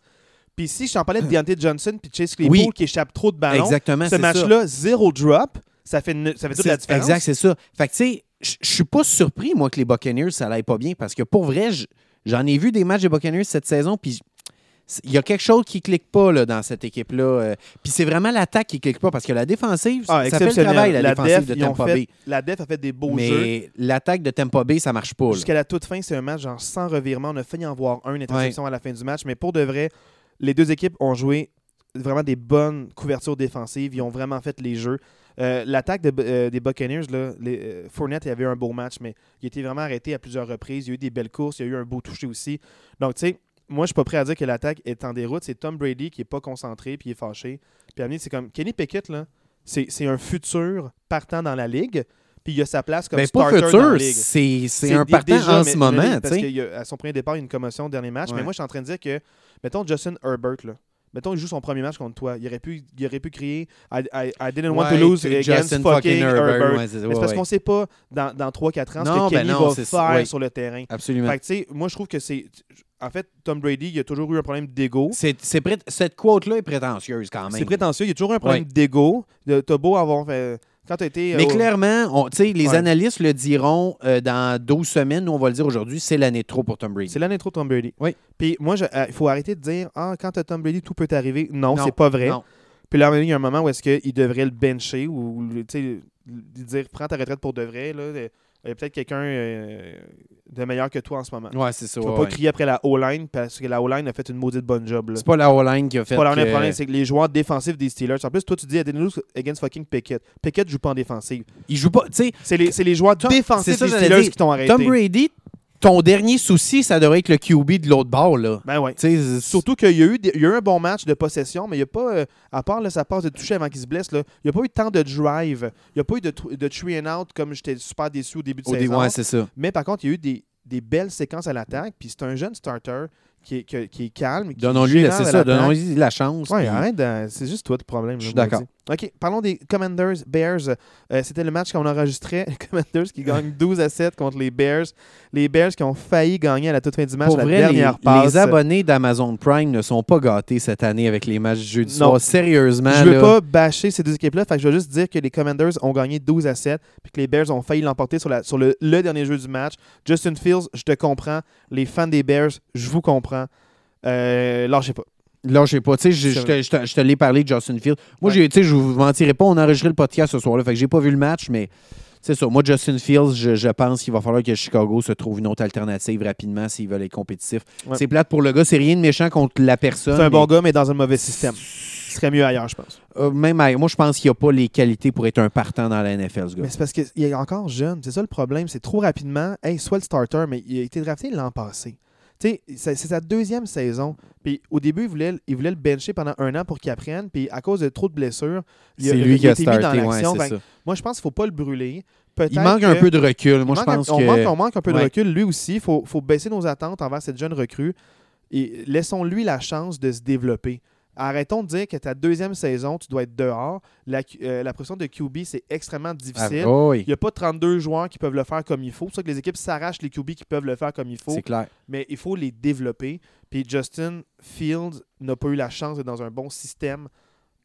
puis si je t'en parlais de Deontay Johnson puis Chase Claypool Oui. qui échappe trop de ballons, Exactement, ce match-là, zéro drop, ça fait, une- ça fait toute la différence. Exact, c'est ça. Fait que, tu sais, je suis pas surpris, moi, que les Buccaneers, ça n'aille pas bien, parce que pour vrai, j'en ai vu des matchs des Buccaneers cette saison, puis il y a quelque chose qui clique pas là, dans cette équipe-là. euh, puis c'est vraiment l'attaque qui clique pas, parce que la défensive, Ah, ça fait le travail, la, la défensive def, de Tampa Bay. La def a fait des beaux jeux. Mais l'attaque de Tampa Bay, ça marche pas. Jusqu'à la toute fin, c'est un match genre sans revirement. On a failli en voir un, une interception à la fin du match. Mais pour de vrai, les deux équipes ont joué vraiment des bonnes couvertures défensives. Ils ont vraiment fait les jeux. Euh, L'attaque de- euh, des Buccaneers, là, les, euh, Fournette il avait eu un beau match, mais il a été vraiment arrêté à plusieurs reprises. Il y a eu des belles courses, il y a eu un beau toucher aussi. Donc, tu sais, moi, je suis pas prêt à dire que l'attaque est en déroute. C'est Tom Brady qui est pas concentré puis il est fâché. Puis à c'est comme Kenny Pickett, là, c'est un futur partant dans la ligue. Puis il a sa place comme Ben, pas starter dans la futur, ligue. c'est un partant déjà, en mais- ce mais moment. tu Parce qu'à son premier départ, il y a une commotion au dernier match. Ouais. Mais moi, je suis en train de dire que, mettons, Justin Herbert, là, mettons, il joue son premier match contre toi. Il aurait pu, il aurait pu crier I, I- I didn't want to lose against Justin fucking Herbert. ouais, c'est- Mais ouais, parce qu'on sait pas dans, dans 3-4 ans Non, ce que ben Kenny non, va faire sur le terrain. Absolument. Fait que, tu sais, moi, je trouve que c'est. En fait, Tom Brady, il a toujours eu un problème d'ego. Cette quote-là est prétentieuse quand même. C'est prétentieux. Il y a toujours un problème d'ego. De- T'as beau avoir fait. Quand t'as été. Mais euh, clairement, on- les Ouais. analystes le diront euh, dans 12 semaines. Nous, on va le dire aujourd'hui, c'est l'année trop pour Tom Brady. C'est l'année trop Tom Brady. Oui. Puis moi, euh, il faut arrêter de dire Ah, quand t'as Tom Brady, tout peut t'arriver. Non, Non, c'est pas vrai. Non. Puis là, il y a un moment où est-ce qu'il devrait le bencher ou dire prends ta retraite pour de vrai. Là. Il y a peut-être quelqu'un euh, de meilleur que toi en ce moment. Ouais, c'est ça. Tu vas ouais, pas ouais. crier après la O-line parce que la O-line a fait une maudite bonne job. là. C'est pas la O-line qui a fait. C'est pas là, on a un que- problème, c'est que les joueurs défensifs des Steelers. En plus, toi, tu dis lose against fucking Pickett. Pickett joue pas en défensive. Il joue pas. Tu sais, C'est les, joueurs Tom- défensifs ça, des Steelers qui t'ont arrêté. Tom Brady, ton dernier souci, ça devrait être le QB de l'autre bord, là. Ben ouais. Surtout qu'il y, a eu il y a eu un bon match de possession, mais il n'y a pas, euh, à part là, sa passe de toucher avant qu'il se blesse, là, il n'y a pas eu tant de drive. Il n'y a pas eu de, de three and out comme j'étais super déçu au début de au saison. ouais, c'est ça. mais par contre, il y a eu des, des belles séquences à l'attaque. Puis c'est un jeune starter qui est, qui, qui est calme. Donnons-lui, la- chance. Ouais, puis- arrête, c'est juste toi le problème. Je suis d'accord. OK, parlons des Commanders Bears. Euh, C'était le match qu'on enregistrait. Les Commanders qui gagnent 12 à 7 contre les Bears. Les Bears qui ont failli gagner à la toute fin du match Pour la vrai, les, dernière passe. les abonnés d'Amazon Prime ne sont pas gâtés cette année avec les matchs du jeudi Non. soir. Sérieusement, Je veux là. pas bâcher ces deux équipes-là. Fait que je veux juste dire que les Commanders ont gagné 12 à 7 puis que les Bears ont failli l'emporter sur, la, sur le, le dernier jeu du match. Justin Fields, je te comprends. Les fans des Bears, je vous comprends. Euh, lâchez pas. Là, je sais pas. Tu sais, je, te, l'ai parlé de Justin Field. Moi, Ouais. je vous mentirai pas, on a enregistré le podcast ce soir-là. Fait que j'ai pas vu le match, mais c'est ça. Moi, Justin Fields, je, je pense qu'il va falloir que Chicago se trouve une autre alternative rapidement s'ils veulent être compétitifs. Ouais. C'est plate pour le gars. C'est rien de méchant contre la personne. C'est un bon mais, gars, mais dans un mauvais système. Il serait mieux ailleurs, je pense. euh, même moi, je pense qu'il n'y a pas les qualités pour être un partant dans la NFL, ce gars. Mais c'est parce qu'il est encore jeune. C'est ça le problème. C'est trop rapidement. Hey, soit le starter, mais il a été drafté l'an passé. C'est sa deuxième saison. Puis au début, il voulait, il voulait le bencher pendant un an pour qu'il apprenne. Puis à cause de trop de blessures, il a- C'est il lui qui a été mis dans. Ouais, l'action. Moi, je pense qu'il ne faut pas le brûler. Il manque un peu de recul. Moi, je un- on que. Manque, on manque un peu de recul. Lui aussi, il faut, faut baisser nos attentes envers cette jeune recrue. Et laissons-lui la chance de se développer. Arrêtons de dire que ta deuxième saison, tu dois être dehors. La, euh, la pression de QB, c'est extrêmement Ah, difficile. oh oui, Il n'y a pas 32 joueurs qui peuvent le faire comme il faut. C'est pour ça que les équipes s'arrachent les QB qui peuvent le faire comme il faut. c'est clair. Mais il faut les développer. Puis Justin Fields n'a pas eu la chance d'être dans un bon système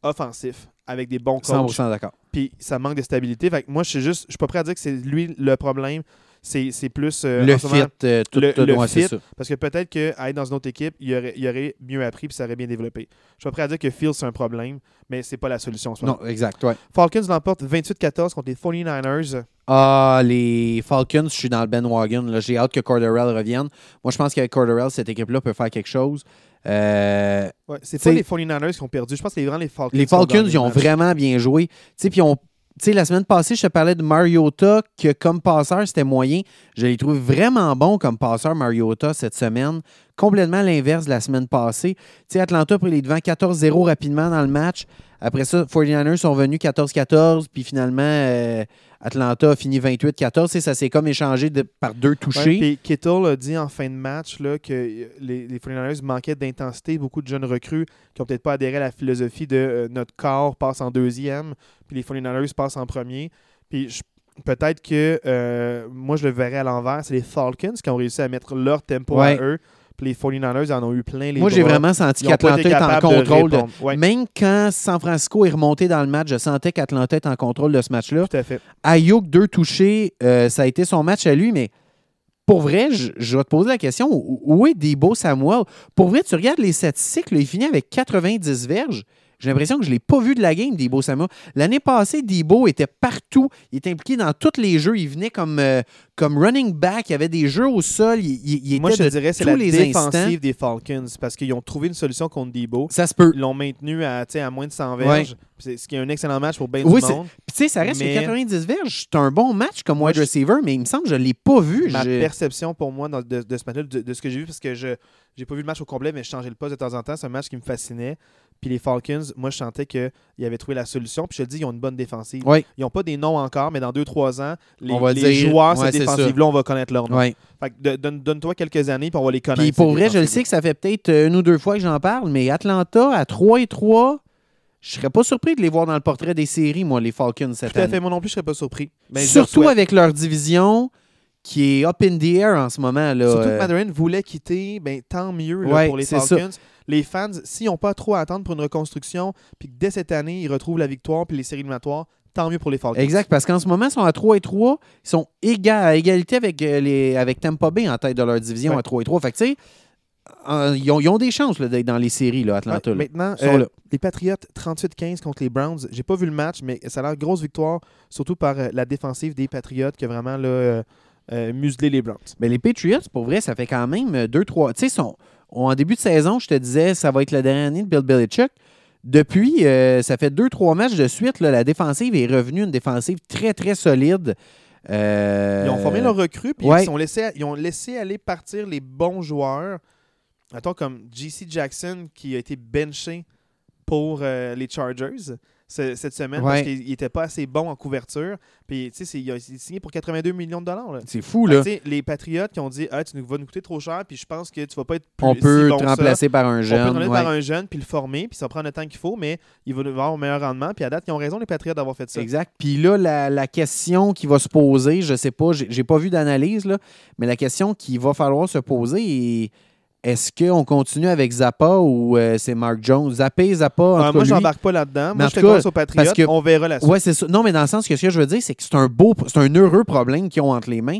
offensif avec des bons coachs. 100% d'accord. Puis ça manque de stabilité. Fait que moi, je suis juste, je suis pas prêt à dire que c'est lui le problème. C'est c'est plus euh, le moment- fit, euh, tout, le- tout- le ouais, c'est fit. ça. parce que peut-être qu'à être dans une autre équipe, il aurait, il aurait mieux appris puis ça aurait bien développé. Je suis pas prêt à dire que Fields c'est un problème, mais c'est pas la solution. en ce. Non, exact, ouais. Falcons l'emporte 28-14 contre les 49ers. Ah, les Falcons, je suis dans le bandwagon. là. J'ai hâte que Corderell revienne. Moi, je pense qu'avec Corderell, cette équipe-là peut faire quelque chose. Euh, Ouais, c'est pas les 49ers qui ont perdu. Je pense que c'est vraiment les Falcons. les Falcons, ils ont vraiment bien joué. Tu sais, Puis ils ont, sais, la semaine passée, je te parlais de Mariota, que comme passeur, c'était moyen. Je l'ai trouvé vraiment bon comme passeur, Mariota, cette semaine. Complètement l'inverse de la semaine passée. Tu sais, Atlanta a pris les devants 14-0 rapidement dans le match. Après ça, 49ers sont venus 14-14, puis finalement, euh, Atlanta a fini 28-14. Tu sais, Ça s'est comme échangé de- par deux touchés. Ouais, Kittle a dit en fin de match là, que les, les 49ers manquaient d'intensité. Beaucoup de jeunes recrues qui n'ont peut-être pas adhéré à la philosophie de euh, notre corps passe en deuxième, puis les 49ers passent en premier. Puis je- peut-être que euh, moi, je le verrais à l'envers. C'est les Falcons qui ont réussi à mettre leur tempo Ouais. à eux. Puis les 49ers en ont eu plein les Moi, j'ai vraiment senti qu'Atlanta été est en de contrôle. de- répondre. Ouais, Même quand San Francisco est remonté dans le match, je sentais qu'Atlanta est en contrôle de ce match-là. tout à fait. Ayuk, deux touchés, euh, ça a été son match à lui, mais pour vrai, je, je vais te poser la question où, où est Debo Samuel? Pour vrai, tu regardes les statistiques, là, il finit avec 90 verges. J'ai l'impression que je ne l'ai pas vu de la game, Debo Samuel. L'année passée, Debo était partout. Il était impliqué dans tous les jeux. Il venait comme, euh, comme running back. Il y avait des jeux au sol. Il, il- il Moi, je était te de dirais c'est la les défensive instants. des Falcons parce qu'ils ont trouvé une solution contre Debo. Ça se peut. Ils l'ont maintenu à, à moins de 100 Ouais. verges. C'est- Ce qui est un excellent match pour bien Oui, du monde. Puis, tu sais, ça reste Mais- que 90 verges. C'est un bon match comme wide je- receiver, mais il me semble que je ne l'ai pas vu. Ma Je- perception pour moi dans- de, de ce match-là, de, de ce que j'ai vu, parce que je j'ai pas vu le match au complet, mais je changeais le poste de temps en temps. C'est un match qui me fascinait. Puis les Falcons, moi, je sentais qu'ils avaient trouvé la solution. Puis je te dis, ils ont une bonne défensive. Oui, Ils n'ont pas des noms encore, mais dans 2-3 ans, les, On va les dire- joueurs, ouais, cette défensive-là, on va connaître leur nom. oui. Fait que donne-toi quelques années, puis on va les connaître. Puis pour vrai, je le sais que ça fait peut-être euh, une ou deux fois que j'en parle, mais Atlanta à 3 et 3, je serais pas surpris de les voir dans le portrait des séries, moi, les Falcons cette Tout à année. fait, moi non plus, je serais pas surpris. Mais le Surtout avec leur division qui est up in the air en ce moment. Là, Surtout que euh, Mandarin voulait quitter, ben, tant mieux là, Ouais, pour les Falcons. Les fans, s'ils n'ont pas trop à attendre pour une reconstruction, puis que dès cette année, ils retrouvent la victoire puis les séries éliminatoires, tant mieux pour les Falcons. Exact, parce qu'en ce moment, ils sont à 3 et 3. Ils sont éga- à égalité avec, euh, les, avec Tampa Bay en tête de leur division Ouais. à 3 et 3. Fait que, tu sais, euh, ils, ont, ils ont des chances d'être dans les séries, là, Atlanta. Ouais, maintenant, euh, les Patriots 38-15 contre les Browns. J'ai pas vu le match, mais ça a l'air grosse victoire, surtout par euh, la défensive des Patriots qui a vraiment là, muselé les Browns. Mais les Patriots, pour vrai, ça fait quand même 2-3. Tu sais, sont- en début de saison, je te disais, ça va être la dernière année de Bill Belichick. Depuis, euh, ça fait 2-3 matchs de suite, là, la défensive est revenue une défensive très, très solide. Euh, Ils ont formé leur recrue, puis ouais. ils, ont laissé, ils ont laissé aller partir les bons joueurs. Attends, comme JC Jackson qui a été benché pour euh, les Chargers ce- cette semaine Ouais. parce qu'il n'était pas assez bon en couverture. Puis, tu sais, il a signé pour 82 millions de dollars. C'est fou, là. les Patriots qui ont dit ah, tu nous- vas nous coûter trop cher, puis je pense que tu vas pas être plus On peut si bon te ça. remplacer par un On peut te jeune. remplacer ouais. par un jeune, puis le former, puis ça prend le temps qu'il faut, mais il va avoir un meilleur rendement. Puis à date, ils ont raison, les Patriots, d'avoir fait ça. Exact. Puis là, la, la question qui va se poser, je sais pas, j'ai pas vu d'analyse, là, mais la question qui va falloir se poser est est-ce qu'on continue avec Zappa ou euh, c'est Mark Jones? Zappé, Zappa, en Ah, tout moi, cas, lui- j'embarque pas là-dedans. Mais Moi, je te aux Patriots. parce que- On verra la suite. Ouais, c'est ça. Non, mais dans le sens que ce que je veux dire, c'est que c'est un beau, c'est un heureux problème qu'ils ont entre les mains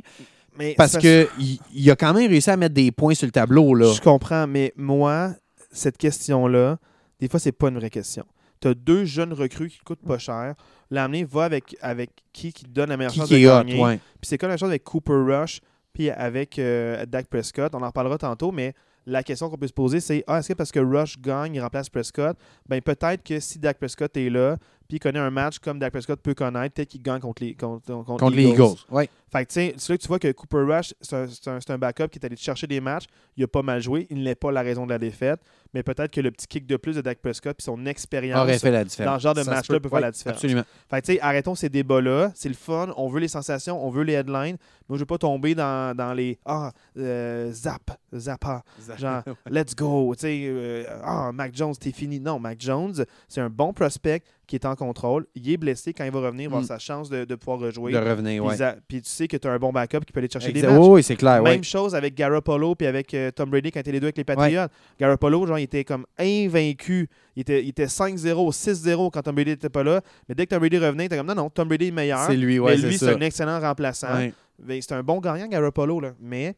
Mais parce que il, a quand même réussi à mettre des points sur le tableau, là. Je comprends, mais moi, cette question-là, des fois, c'est pas une vraie question. Tu as deux jeunes recrues qui coûtent pas cher. L'amener va avec, avec qui qui te donne la meilleure Qui, chance qui de est hot, gagner. ouais. Puis c'est comme la chose avec Cooper Rush puis avec euh, Dak Prescott. On en reparlera tantôt, mais la question qu'on peut se poser, c'est ah, est-ce que parce que Rush gagne, il remplace Prescott Ben peut-être que si Dak Prescott est là, puis il connaît un match comme Dak Prescott peut connaître, peut-être qu'il gagne contre les, contre, contre Contre les Eagles. Ouais. Fait que, tu sais, c'est là que tu vois que Cooper Rush, c'est un, backup qui est allé chercher des matchs. Il a pas mal joué. Il n'est pas la raison de la défaite. Mais peut-être que le petit kick de plus de Dak Prescott puis son expérience Aurait fait la différence. dans ce genre de match-là peut faire Ouais, la différence. Absolument. Fait que, tu sais, arrêtons ces débats-là. C'est le fun. On veut les sensations. On veut les headlines. Moi, je veux pas tomber dans, dans les Ah, euh, zap, zappa. Genre, let's go. Tu sais, euh, ah, Mac Jones, t'es fini. Non, Mac Jones, c'est un bon prospect qui est en contrôle. Il est blessé. Quand il va revenir, il va avoir Mm. sa chance de, de pouvoir rejouer. de revenir, Puis ouais. za- Puis tu sais que tu as un bon backup qui peut aller chercher Exact. des matchs. Oui, oui, c'est clair. ouais. Même chose avec Garoppolo puis avec euh, Tom Brady quand il était les deux avec les Patriots. Garoppolo, genre, il était comme invaincu. Il était, il était 5-0, 6-0 quand Tom Brady n'était pas là. Mais dès que Tom Brady revenait, il était comme non, non, Tom Brady est meilleur. C'est lui, ouais, mais lui, c'est un excellent remplaçant. Ouais. Ben, c'est un bon gagnant, Garoppolo. Là. Mais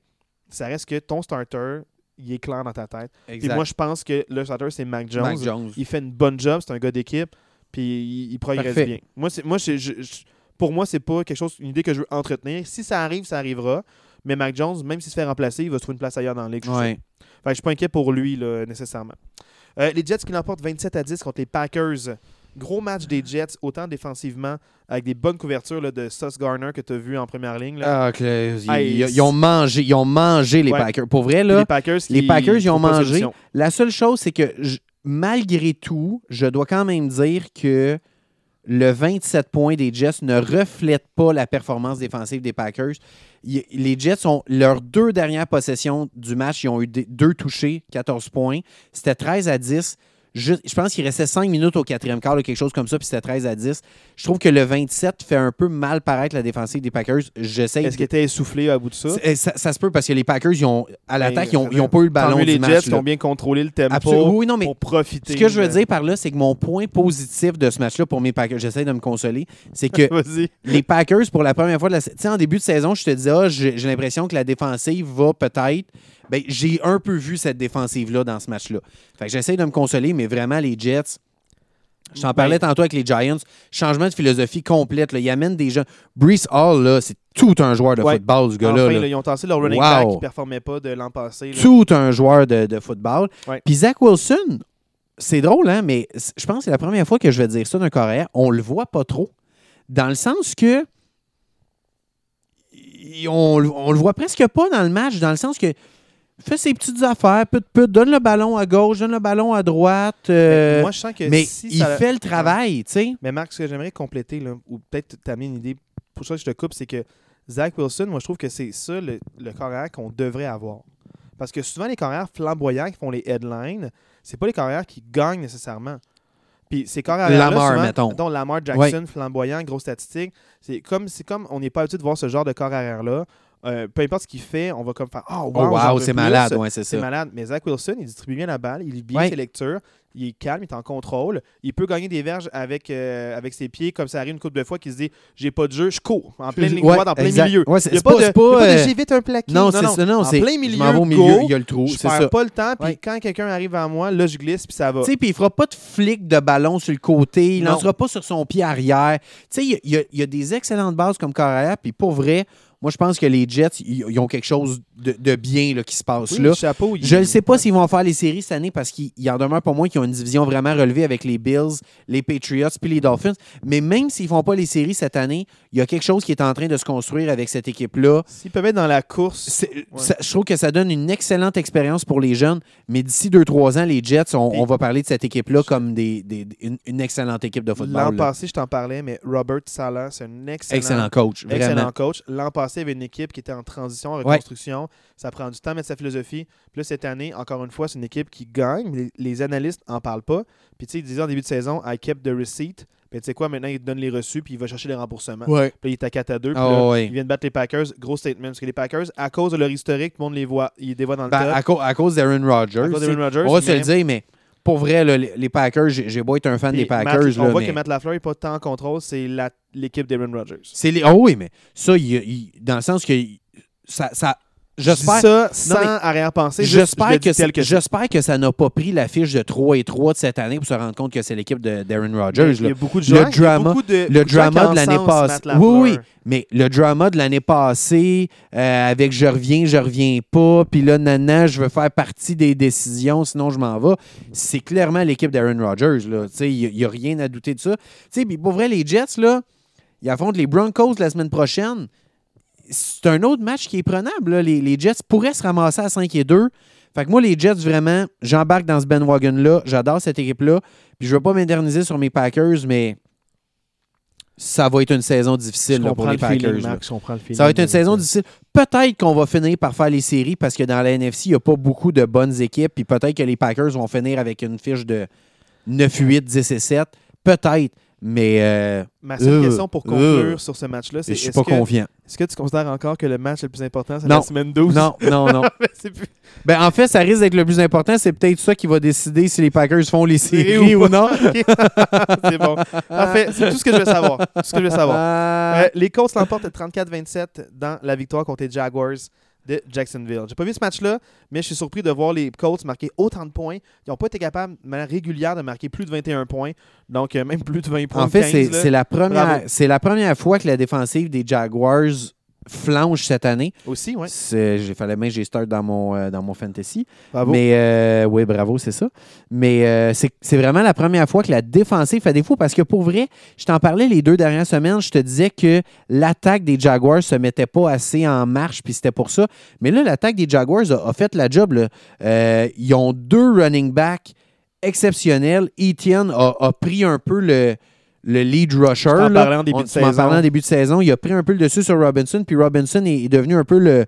ça reste que ton starter, il est clair dans ta tête. Puis Exact. moi, je pense que le starter, c'est Mac Jones. Mac Jones. Il fait une bonne job, c'est un gars d'équipe, puis il, progresse Parfait. bien. Moi, c'est, moi je- je- pour moi, c'est pas quelque chose, une idée que je veux entretenir. Si ça arrive, ça arrivera. Mais Mac Jones, même s'il se fait remplacer, il va se trouver une place ailleurs dans la ligue. je Ouais. je suis pas inquiet pour lui, là, nécessairement. Euh, les Jets qui l'emportent 27 à 10 contre les Packers. gros match des Jets, autant défensivement, avec des bonnes couvertures là, de Sauce Garner que tu as vu en première ligne. là. Ah, ils, Hey, ils- ils ont mangé, ils ont mangé les Ouais. Packers. Pour vrai, là, les Packers, les Packers, ils ont mangé. La seule chose, c'est que je- malgré tout, je dois quand même dire que le 27 points des Jets ne reflète pas la performance défensive des Packers. Les Jets ont leurs deux dernières possessions du match, ils ont eu deux touchés, 14 points. C'était 13 à 10. Je, je pense qu'il restait 5 minutes au quatrième quart, là, quelque chose comme ça, puis c'était 13 à 10. Je trouve que le 27 fait un peu mal paraître la défensive des Packers. J'essaie Est-ce qu'il était essoufflé à bout de ça? C'est- Ça, ça se peut parce que les Packers, ils ont, à l'attaque, ils Ben, n'ont pas eu le ballon les match. Jets là. ont bien contrôlé le tempo Absolument. Oui, non, mais pour profiter. ce que je veux de- dire par là, c'est que mon point positif de ce match-là pour mes Packers, j'essaie de me consoler, c'est que les Packers, pour la première fois, de la... en début de saison, je te disais, ah, j'ai l'impression que la défensive va peut-être. Ben, j'ai un peu vu cette défensive-là dans ce match-là. Fait que j'essaie de me consoler, mais vraiment, les Jets. Je t'en Ben- parlais tantôt avec les Giants. Changement de philosophie complète. Là. Ils amènent des gens. Brees Hall, là, c'est tout un joueur de Ouais. football, ce gars-là. Enfin, là. là, ils ont tassé leur running Wow. back qui ne performait pas de l'an passé. là. tout un joueur de, de football. Ouais. Puis Zach Wilson, c'est drôle, hein, mais je pense que c'est la première fois que je vais dire ça d'un Coréen. On le voit pas trop. Dans le sens que. On, on le voit presque pas dans le match, dans le sens que. Fait ses petites affaires, put, put, donne le ballon à gauche, donne le ballon à droite. euh, Moi, je sens que mais si il ça- fait le travail, tu sais. Mais Marc, ce que j'aimerais compléter, là, ou peut-être t'amener une idée, pour ça que je te coupe, c'est que Zach Wilson, moi, je trouve que c'est ça le, le carrière qu'on devrait avoir. Parce que souvent, les carrières flamboyants qui font les headlines, c'est pas les carrières qui gagnent nécessairement. Puis ces carrières Lamar, mettons. Lamar Jackson, flamboyant, grosse statistique. C'est comme, c'est comme on n'est pas habitué de voir ce genre de corps arrière-là. Euh, peu importe ce qu'il fait, on va comme faire Oh, wow, Oh, wow, c'est malade, ouais, c'est C'est ça. malade. Mais Zach Wilson, il distribue bien la balle, il lit bien Ouais. ses lectures, il est calme, il est en contrôle. Il peut gagner des verges avec, euh, avec ses pieds, comme ça arrive une couple de fois qu'il se dit J'ai pas de jeu, je cours en pleine ligne Ouais, droite, en plein exact. milieu. Ouais, il n'y a pas, pas- de, pas, de j'ai vite un plaqué. Non, c'est ça. Non, en plein je milieu, vais au milieu, il y a le trou. je perds pas le temps, puis Ouais. quand quelqu'un arrive à moi, là, je glisse, puis ça va. Tu sais, puis il fera pas de flic de ballon sur le côté. Il Non. lancera pas sur son pied arrière. Tu sais, il y a des excellentes bases comme carrière. Puis pour vrai, moi, je pense que les Jets, ils ont quelque chose de, de bien là, qui se passe Oui, là. le chapeau, il- Je ne sais pas s'ils vont faire les séries cette année parce qu'il il en demeure pour moi qui ont une division vraiment relevée avec les Bills, les Patriots puis les Dolphins. Mais même s'ils font pas les séries cette année, il y a quelque chose qui est en train de se construire avec cette équipe-là. S'ils peuvent être dans la course, ça- je trouve que ça donne une excellente expérience pour les jeunes, mais d'ici 2-3 ans, les Jets, on, va parler de cette équipe-là comme des, des- une, une excellente équipe de l'an football. là. passé, je t'en parlais, mais Robert Sala, c'est un excellent, Excellent coach, excellent coach. L'an passé, il y avait une équipe qui était en transition, en Ouais. reconstruction. Ça prend du temps à mettre sa philosophie. Puis là, cette année, encore une fois, c'est une équipe qui gagne, les, les analystes n'en parlent pas. Puis tu sais, ils disaient en début de saison, I kept the receipt. Puis tu sais quoi, maintenant, il te donne les reçus, puis il va chercher les remboursements. Ouais. Puis là, il est à 4 à 2. Puis Ah là, ouais. ils viennent battre les Packers. Gros statement. Parce que les Packers, à cause de leur historique, tout le monde les voit. Ils les voient dans le Ben, top. à, cau- à cause d'Aaron Rodgers. À cause. Rodgers, on va se le dire, mais pour vrai, là, les, Packers, j'ai beau être un fan Puis des Matt- Packers. on là, voit mais que Matt LaFleur n'est pas tant en contrôle, c'est la- l'équipe d'Aaron Rodgers. c'est les... Oh oui, mais ça, il- il- dans le sens que il- ça... ça J'espère ça sans arrière-pensée. J'espère le que, que j'espère que ça n'a pas pris la fiche de 3 et 3 de cette année pour se rendre compte que c'est l'équipe de- d'Aaron Rodgers. Il y a beaucoup de Le gens. a drama- de- le drama qui de l'année passée. Oui, oui. Mais le drama de l'année passée, euh, avec je reviens, je reviens pas, puis là, nana, je veux faire partie des décisions, sinon je m'en vais, c'est clairement l'équipe d'Aaron Rodgers. là. Tu sais, Il n'y a, rien à douter de ça. Tu sais, Puis pour vrai, les Jets, là, ils affrontent les Broncos la semaine prochaine. C'est un autre match qui est prenable. là. Les, les Jets pourraient se ramasser à 5 et 2. Fait que moi, les Jets, vraiment, j'embarque dans ce bandwagon-là. J'adore cette équipe-là. Puis je veux pas m'interniser sur mes Packers, mais ça va être une saison difficile là, pour les le feeling, Packers. Max, le. Ça va être une saison ça. difficile. Peut-être qu'on va finir par faire les séries parce que dans la NFC, il n'y a pas beaucoup de bonnes équipes. Puis peut-être que les Packers vont finir avec une fiche de 9-8, 10 et 7. Peut-être. Mais euh, Ma seule Euh, question pour conclure euh, sur ce match-là, c'est je suis est-ce pas que, confiant. est-ce que tu considères encore que le match le plus important, c'est Non. la semaine 12? Non, non, non. Plus- Ben, en fait, ça risque d'être le plus important. C'est peut-être ça qui va décider si les Packers font les séries Série ou, ou non. C'est bon. Parfait. C'est tout ce que je veux savoir. Tout ce que je veux savoir. Les Colts l'emportent 34-27 dans la victoire contre les Jaguars de Jacksonville. J'ai pas vu ce match-là, mais je suis surpris de voir les Colts marquer autant de points. Ils n'ont pas été capables de manière régulière de marquer plus de 21 points. Donc, euh, même plus de 20 points. En fait, 15, c'est la, première- la première fois que la défensive des Jaguars flanche cette année. Aussi. C'est- J'ai fallait start dans mon, euh, dans mon fantasy. Bravo. Mais euh, oui, bravo, c'est ça. Mais euh, c'est vraiment la première fois que la défensive fait défaut parce que pour vrai, je t'en parlais les deux dernières semaines, je te disais que l'attaque des Jaguars se mettait pas assez en marche, puis c'était pour ça. Mais là, l'attaque des Jaguars a, a fait la job. là. Ils ont deux running backs exceptionnels. Etienne a, a pris un peu le, le lead rusher. En là. parlant en début On- de saison. parlais en début de saison. Il a pris un peu le dessus sur Robinson, puis Robinson est, est devenu un peu le,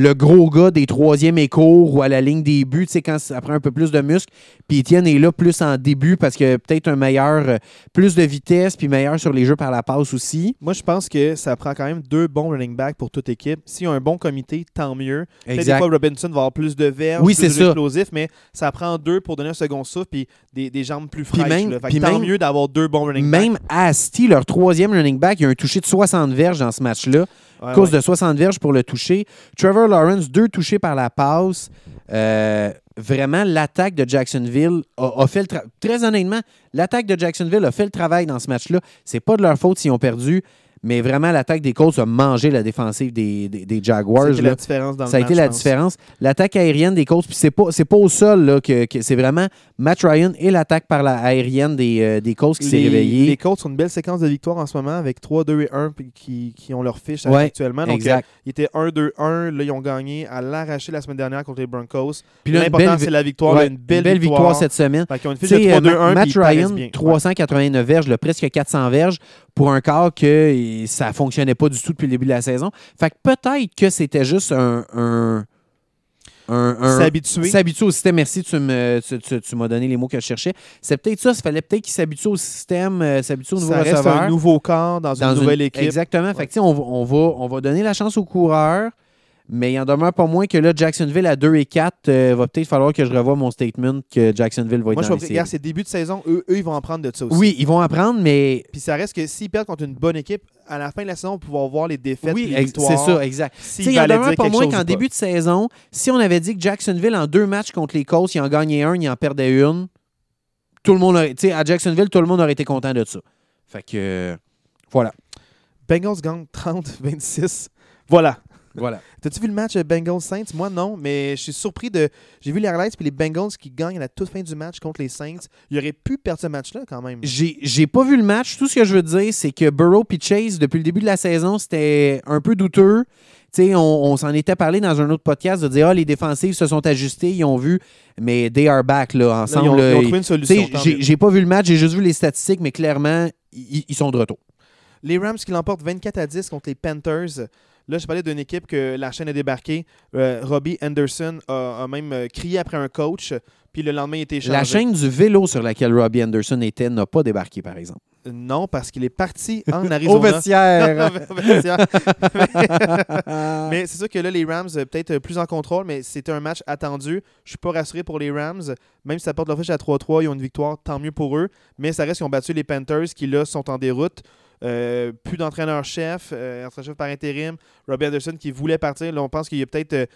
le gros gars des troisièmes échos ou à la ligne des buts, tu sais, quand ça prend un peu plus de muscle. Puis Etienne est là plus en début parce que peut-être un meilleur, euh, plus de vitesse, puis meilleur sur les jeux par la passe aussi. Moi, je pense que ça prend quand même deux bons running backs pour toute équipe. S'il y a un bon comité, tant mieux. Peut-être des fois, Robinson va avoir plus de verges, Oui, plus explosif, mais ça prend deux pour donner un second souffle puis des, des jambes plus fraîches. même- puis tant même- mieux d'avoir deux bons running backs. Même Asti, leur troisième running back, il a un touché de 60 verges dans ce match-là. Ouais, cause ouais. de 60 verges pour le toucher. Trevor Lawrence, deux touchés par la passe. Euh, vraiment, l'attaque de Jacksonville a, a fait le travail. Très honnêtement, l'attaque de Jacksonville a fait le travail dans ce match-là. C'est pas de leur faute s'ils ont perdu, mais vraiment, l'attaque des Colts a mangé la défensive des, des- des Jaguars. C'était là. la différence dans le Ça a match, été la différence. L'attaque aérienne des Colts, puis c'est pas, au sol, là, que, que- c'est vraiment Matt Ryan et l'attaque par la aérienne des, euh, des Colts qui s'est réveillée. les Colts ont une belle séquence de victoires en ce moment avec 3, 2 et 1 puis qui, qui ont leur fiche Ouais, actuellement. Donc, exact. euh, ils étaient 1, 2, 1. Là, ils ont gagné à l'arraché la semaine dernière contre les Broncos. Puis une L'important, belle, c'est la victoire. ouais, là, une belle, victoire. cette semaine. Fait qu'ils ont une fiche de sais, 3, 2, 1. Ma- Matt ils Ryan, bien. Ouais. 389 verges, presque 400 verges pour un quart que ça fonctionnait pas du tout depuis le début de la saison. Fait que peut-être que c'était juste un. S'habituer. S'habituer au système. Merci, tu me- tu- tu- tu m'as donné les mots que je cherchais. C'est peut-être ça. Il fallait peut-être qu'il s'habitue au système, euh, s'habitue au nouveau Ça reste receveur. un nouveau corps dans, dans une nouvelle équipe. Exactement. Fait que, on, va- on, va, on va donner la chance aux coureurs, mais il en demeure pas moins que là, Jacksonville à 2 et 4, euh, va peut-être falloir que je revoie mon statement que Jacksonville va être Moi, je dans les regarde, c'est début de saison. Eux, eux, ils vont en prendre de ça aussi. Oui, ils vont apprendre, mais Puis ça reste que s'ils perdent contre une bonne équipe, à la fin de la saison, on pouvoir voir les défaites oui, les ex- victoires. c'est ça, exact. Il en valaient demeure pas moins qu'en début de saison, si on avait dit que Jacksonville, en deux matchs contre les Colts, il en gagnait un, il en perdait une, tout le monde aurait, tu sais, à Jacksonville, tout le monde aurait été content de ça. Fait que, euh, voilà. Bengals gagnent 30-26. Voilà. Voilà. T'as-tu vu le match Bengals-Saints? Moi, non, mais je suis surpris de. J'ai vu les highlights, puis les Bengals qui gagnent à la toute fin du match contre les Saints. Ils auraient pu perdre ce match-là quand même. J'ai pas vu le match. Tout ce que je veux dire, c'est que Burrow et Chase, depuis le début de la saison, c'était un peu douteux. Tu sais, on, on s'en était parlé dans un autre podcast de dire Ah, les défensives se sont ajustées, ils ont vu, mais they are back là, Là, ensemble. ils, ont, là, ils ont trouvé une solution. j'ai pas vu le match, j'ai juste vu les statistiques, mais clairement, ils, ils sont de retour. Les Rams qui l'emportent 24 à 10 contre les Panthers. Là, je parlais d'une équipe que la chaîne a débarqué. Euh, Robbie Anderson a, a même euh, crié après un coach, puis le lendemain, il était échangé. La chaîne du vélo sur laquelle Robbie Anderson était n'a pas débarqué, par exemple. Non, parce qu'il est parti en Arizona. Au vestiaire. Au vestiaire. mais c'est sûr que là, les Rams, euh, peut-être euh, plus en contrôle, mais c'était un match attendu. Je suis pas rassuré pour les Rams. Même si ça porte leur fiche à 3-3, ils ont une victoire, tant mieux pour eux. Mais ça reste qu'ils ont battu les Panthers qui, là, sont en déroute. Euh, plus d'entraîneur-chef, entraîneur-chef par intérim. Robbie Anderson qui voulait partir. Là, on pense qu'il y a peut-être euh,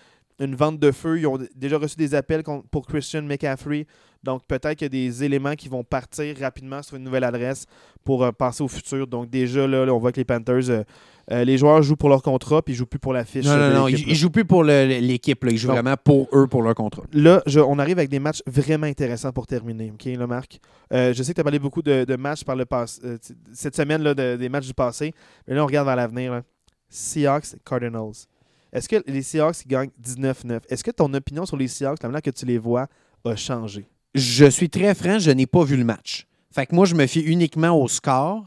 une vente de feu. Ils ont déjà reçu des appels pour Christian McCaffrey. Donc, peut-être qu'il y a des éléments qui vont partir rapidement sur une nouvelle adresse pour euh, passer au futur. Donc, déjà, là, on voit que les Panthers, euh, les joueurs jouent pour leur contrat puis ils jouent plus pour la fiche. Non, euh, non, non, ils, jouent plus pour l'équipe, ils jouent vraiment pour eux, pour leur contrat. Là, je- on arrive avec des matchs vraiment intéressants pour terminer. OK, là, Marc? Euh, je sais que tu as parlé beaucoup de, de matchs par le passé, euh, cette semaine, là, de- des matchs du passé. Mais là, on regarde vers l'avenir. Seahawks, Cardinals. Est-ce que les Seahawks gagnent 19-9? Est-ce que ton opinion sur les Seahawks, la manière que tu les vois, a changé? Je suis très franc, je n'ai pas vu le match. Fait que moi, je me fie uniquement au score.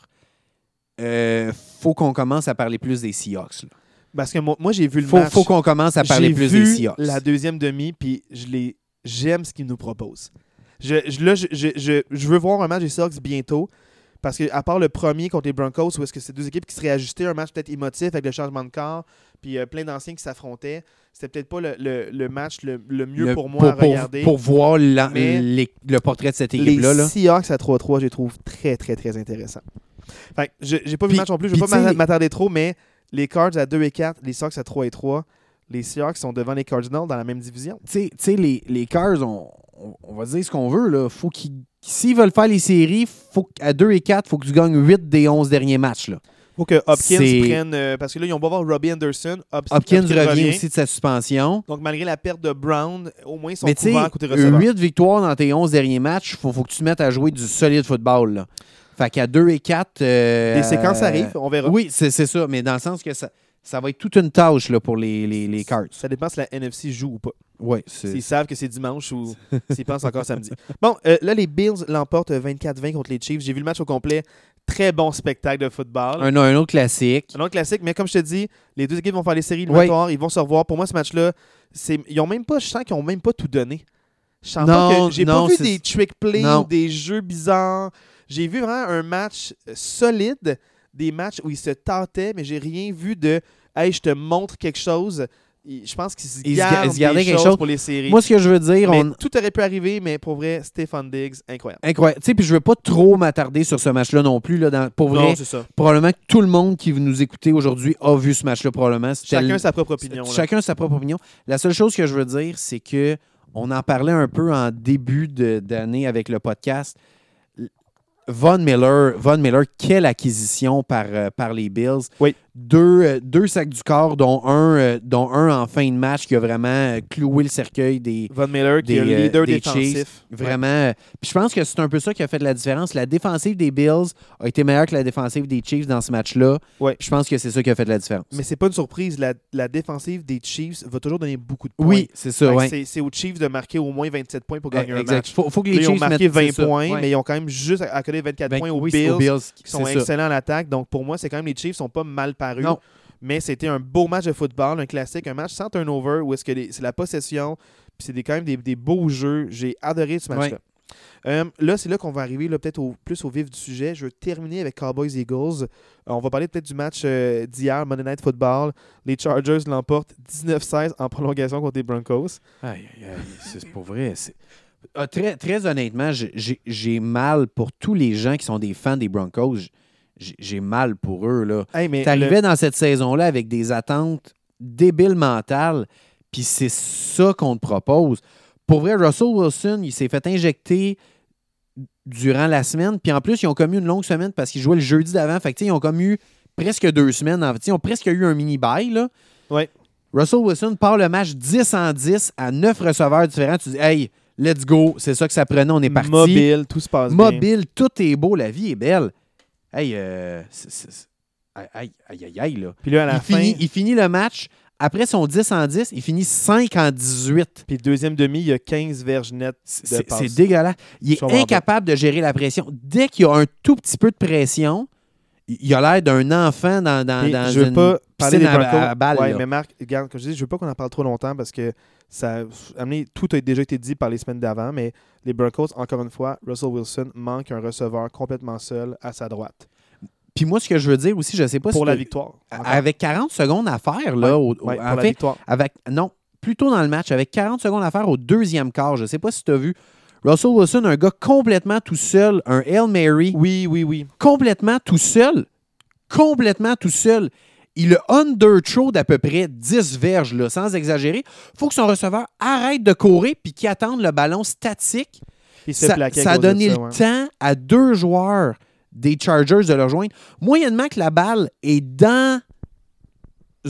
Euh, faut qu'on commence à parler plus des Seahawks. là. Parce que moi, moi, j'ai vu le Faut, match. faut qu'on commence à parler plus vu des Seahawks. la deuxième demi, puis je les j'aime ce qu'ils nous proposent. Je, je- là, je, je- je- veux voir un match des Seahawks bientôt. Parce que à part le premier contre les Broncos, où est-ce que c'est deux équipes qui se réajustaient, un match peut-être émotif avec le changement de corps, puis euh, plein d'anciens qui s'affrontaient, c'était peut-être pas le, le- le match le, le mieux pour moi à regarder. pour voir la- les- le portrait de cette les équipe-là. là. Seahawks à 3-3, je les trouve très, très, très intéressants. Fait j'ai pas vu le match non plus, je vais pas m'attarder trop, mais les Cards à 2 et 4, les Seahawks à 3 et 3, les Seahawks sont devant les Cardinals dans la même division. Tu sais- les, les Cars, on, va dire ce qu'on veut. Là. Faut qu'ils, s'ils veulent faire les séries, faut, à 2 et 4, il faut que tu gagnes 8 des 11 derniers matchs. Là. faut que Hopkins prenne. euh, parce que là, ils ont beau voir Robbie Anderson. Hop- Hopkins revient, revient. aussi de sa suspension. Donc, malgré la perte de Brown, au moins, ils sont couverts côté receveur. 8 victoires dans tes 11 derniers matchs, il faut, faut que tu te mettes à jouer du solide football. Là. Fait qu'à 2 et 4. Des séquences arrivent, on verra. Oui, c'est ça, mais dans le sens que ça, ça va être toute une tâche là, pour les, les, les Cards. Ça dépend si la NFC joue ou pas. Oui. S'ils savent que c'est dimanche ou s'ils pensent encore samedi. Bon, euh, là, les Bills l'emportent 24-20 contre les Chiefs. J'ai vu le match au complet. Très bon spectacle de football. Un, un autre classique. Un autre classique, mais comme je te dis, les deux équipes vont faire les séries Oui. éliminatoires, ils vont se revoir. Pour moi, ce match-là, c'est ils ont même pas, je sens qu'ils ont même pas tout donné. Je sens Non, pas que j'ai pas vu des trick plays Non. des jeux bizarres. J'ai vu vraiment un match euh, solide, des matchs où ils se tâtaient, mais j'ai rien vu de Hey, je te montre quelque chose. Je pense qu'ils se gardent se gardaient des quelque chose. pour les séries. Moi, ce que je veux dire, Mais on... Tout aurait pu arriver, mais pour vrai, Stéphane Diggs, incroyable. incroyable. Tu sais, puis je veux pas trop m'attarder sur ce match-là non plus. Là, dans- Pour vrai, Non, c'est ça. probablement que tout le monde qui nous écouter aujourd'hui a vu ce match-là, probablement. Chacun sa propre opinion. là. Chacun sa propre opinion. La seule chose que je veux dire, c'est que on en parlait un peu en début d'année avec le podcast. Von Miller, Von Miller, quelle acquisition par, euh, par les Bills. Oui. Deux, euh, deux sacs du corps, dont un, euh, dont un en fin de match qui a vraiment euh, cloué le cercueil des, Von Miller, qui est des, le euh, leader des défensif. Vraiment. euh, Puis je pense que c'est un peu ça qui a fait la différence. La défensive des Bills a été meilleure que la défensive des Chiefs dans ce match-là. Ouais. Je pense que c'est ça qui a fait la différence. Mais c'est pas une surprise. La, la défensive des Chiefs va toujours donner beaucoup de points. oui, c'est ça. Ouais. c'est- aux Chiefs de marquer au moins 27 points pour gagner un Exact. match. Faut, faut que Là, les ils ont Chiefs marqué mettent 20 c'est ça. points, mais ils ont quand même juste accolé 24 Ben points aux oui, Bills, aux Bills qui sont excellents à l'attaque. Donc pour moi, c'est quand même les Chiefs sont pas mal Non. Mais c'était un beau match de football, un classique, un match sans turnover où est-ce que c'est la possession, puis c'est des- quand même des, des beaux jeux. J'ai adoré ce match-là. Euh, là, c'est là qu'on va arriver peut-être au- plus au vif du sujet. Je veux terminer avec Cowboys Eagles. Euh, on va parler peut-être du match euh, d'hier, Monday Night Football. Les Chargers l'emportent 19-16 en prolongation contre les Broncos. Aïe, aïe, aïe, c'est pour vrai. Ah, très, très honnêtement, j'ai mal pour tous les gens qui sont des fans des Broncos. J'ai mal pour eux. là. Hey, mais T'arrivais dans cette saison-là avec des attentes débiles mentales, puis c'est ça qu'on te propose. Pour vrai, Russell Wilson, il s'est fait injecter durant la semaine, puis en plus, ils ont commis une longue semaine parce qu'ils jouaient le jeudi d'avant. Fait que, ils ont comme eu presque deux semaines. En fait, ils ont presque eu un mini-bail. là. Ouais. Russell Wilson part le match 10 en 10 à 9 receveurs différents. Tu dis, hey, let's go, c'est ça que ça prenait, on est parti. mobile, tout se passe bien. Mobile, tout est beau, la vie est belle. Hey, euh, aïe, aïe, aïe, aïe, aïe, là. Puis là, à la Il fin, finit, il finit le match. Après son 10 en 10, il finit 5 en 18. puis le deuxième demi, il y a 15 verges nettes de C'est dégueulasse. Il est incapable de gérer la pression. Dès qu'il y a un tout petit peu de pression, il a l'air d'un enfant dans, dans, dans je veux une pas parler des Broncos. à, à balles, ouais, mais Marc, regarde, comme je dis, je veux pas qu'on en parle trop longtemps parce que ça, amené, tout a déjà été dit par les semaines d'avant, mais les Broncos, encore une fois, Russell Wilson manque un receveur complètement seul à sa droite Puis moi, ce que je veux dire aussi, je sais pas pour si la t'as- victoire. Encore. Avec 40 secondes à faire, là, au- au- Ouais, en pour la fait, victoire. avec non, plutôt dans le match, avec 40 secondes à faire au deuxième quart. Je ne sais pas si tu as vu. Russell Wilson, un gars complètement tout seul, un Hail Mary, Oui, oui, oui. complètement tout seul, complètement tout seul. Il a underthrow d'à peu près 10 verges, là, sans exagérer. faut que son receveur arrête de courir puis qu'il attende le ballon statique. Il se Ça, a donné ça, le temps à deux joueurs des Chargers de le rejoindre. Moyennement que la balle est dans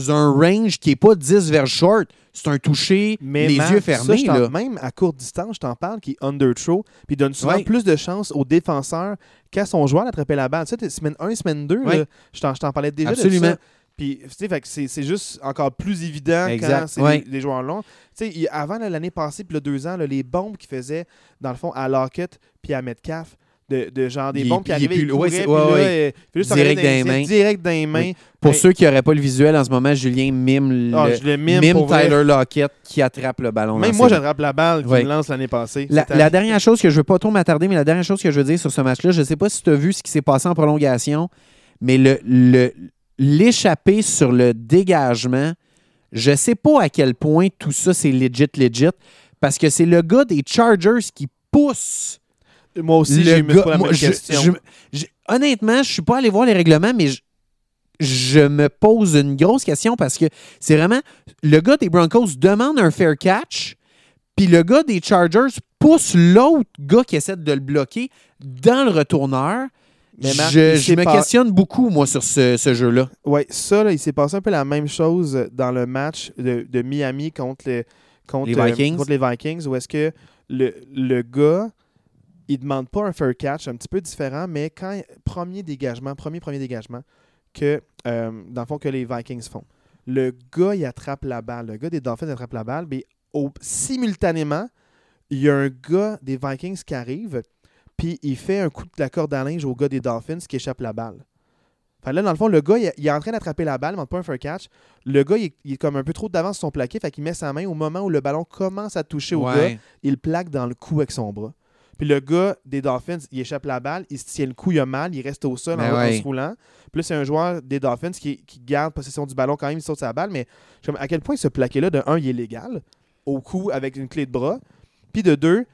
un range qui n'est pas 10 vers short, c'est un toucher, Mais les Marc, yeux fermés. là. Même à courte distance, je t'en parle, qui est underthrow, puis il donne souvent Ouais. plus de chances aux défenseurs qu'à son joueur d'attraper la balle. Tu sais, semaine 1, semaine 2, Ouais. je t'en je t'en parlais déjà Absolument. de ça. Puis, tu sais, c'est juste encore plus évident Exact, quand c'est ouais. des joueurs longs. Tu sais, avant l'année passée, puis le deux ans, là, les bombes qu'il faisait, dans le fond, à Lockett puis à Metcalf, de, de genre des Il- bombes qui arrivaient, plus- il ouais, courait, c'est- puis ouais, là, ouais. euh, il juste Direct dans les mains. Direct dans les mains. Pour ceux qui n'auraient pas le visuel en ce moment, Julien mime, Ah, le, le mime, mime pour vrai. Tyler Lockett qui attrape le ballon. Même moi, j'attrape la balle Ouais. me lance l'année passée. La, dernière chose que je veux pas trop m'attarder, mais la dernière chose que je veux dire sur ce match-là, je ne sais pas si tu as vu ce qui s'est passé en prolongation, mais le, le- l'échappée sur le dégagement, je sais pas à quel point tout ça c'est legit, legit, parce que c'est le gars des Chargers qui pousse Moi aussi, j'ai la moi, même je- question. je- je- honnêtement, je suis pas allé voir les règlements, mais je, je me pose une grosse question parce que c'est vraiment le gars des Broncos demande un fair catch, puis le gars des Chargers pousse l'autre gars qui essaie de le bloquer dans le retourneur. Mais Marc, je je me questionne beaucoup, moi, sur ce, ce jeu-là. Ouais, ça, là, il s'est passé un peu la même chose dans le match de, de Miami contre, les- contre, Les euh, Vikings. contre les Vikings, où est-ce que le, le gars, il demande pas un fair catch, un petit peu différent, mais quand premier dégagement, premier premier dégagement que, euh, dans le fond, que les Vikings font. Le gars, il attrape la balle. Le gars des Dolphins attrape la balle, mais au, simultanément, il y a un gars des Vikings qui arrive, puis il fait un coup de la corde à linge au gars des Dolphins qui échappe la balle. Fait là, dans le fond, le gars, il, il est en train d'attraper la balle, demande pas un fair catch. Le gars, il, est- il est comme un peu trop d'avance sur son plaqué, fait qu'il met sa main au moment où le ballon commence à toucher au gars, il le plaque dans le cou avec son bras. Puis le gars des Dolphins, il échappe la balle, il se tient le cou, il a mal, il reste au sol en, Ben en ouais. se roulant. Puis là, c'est un joueur des Dolphins qui, qui garde possession du ballon quand même, il saute sa balle, mais à quel point ce plaqué-là, de un, il est légal, au cou avec une clé de bras. Puis de deux,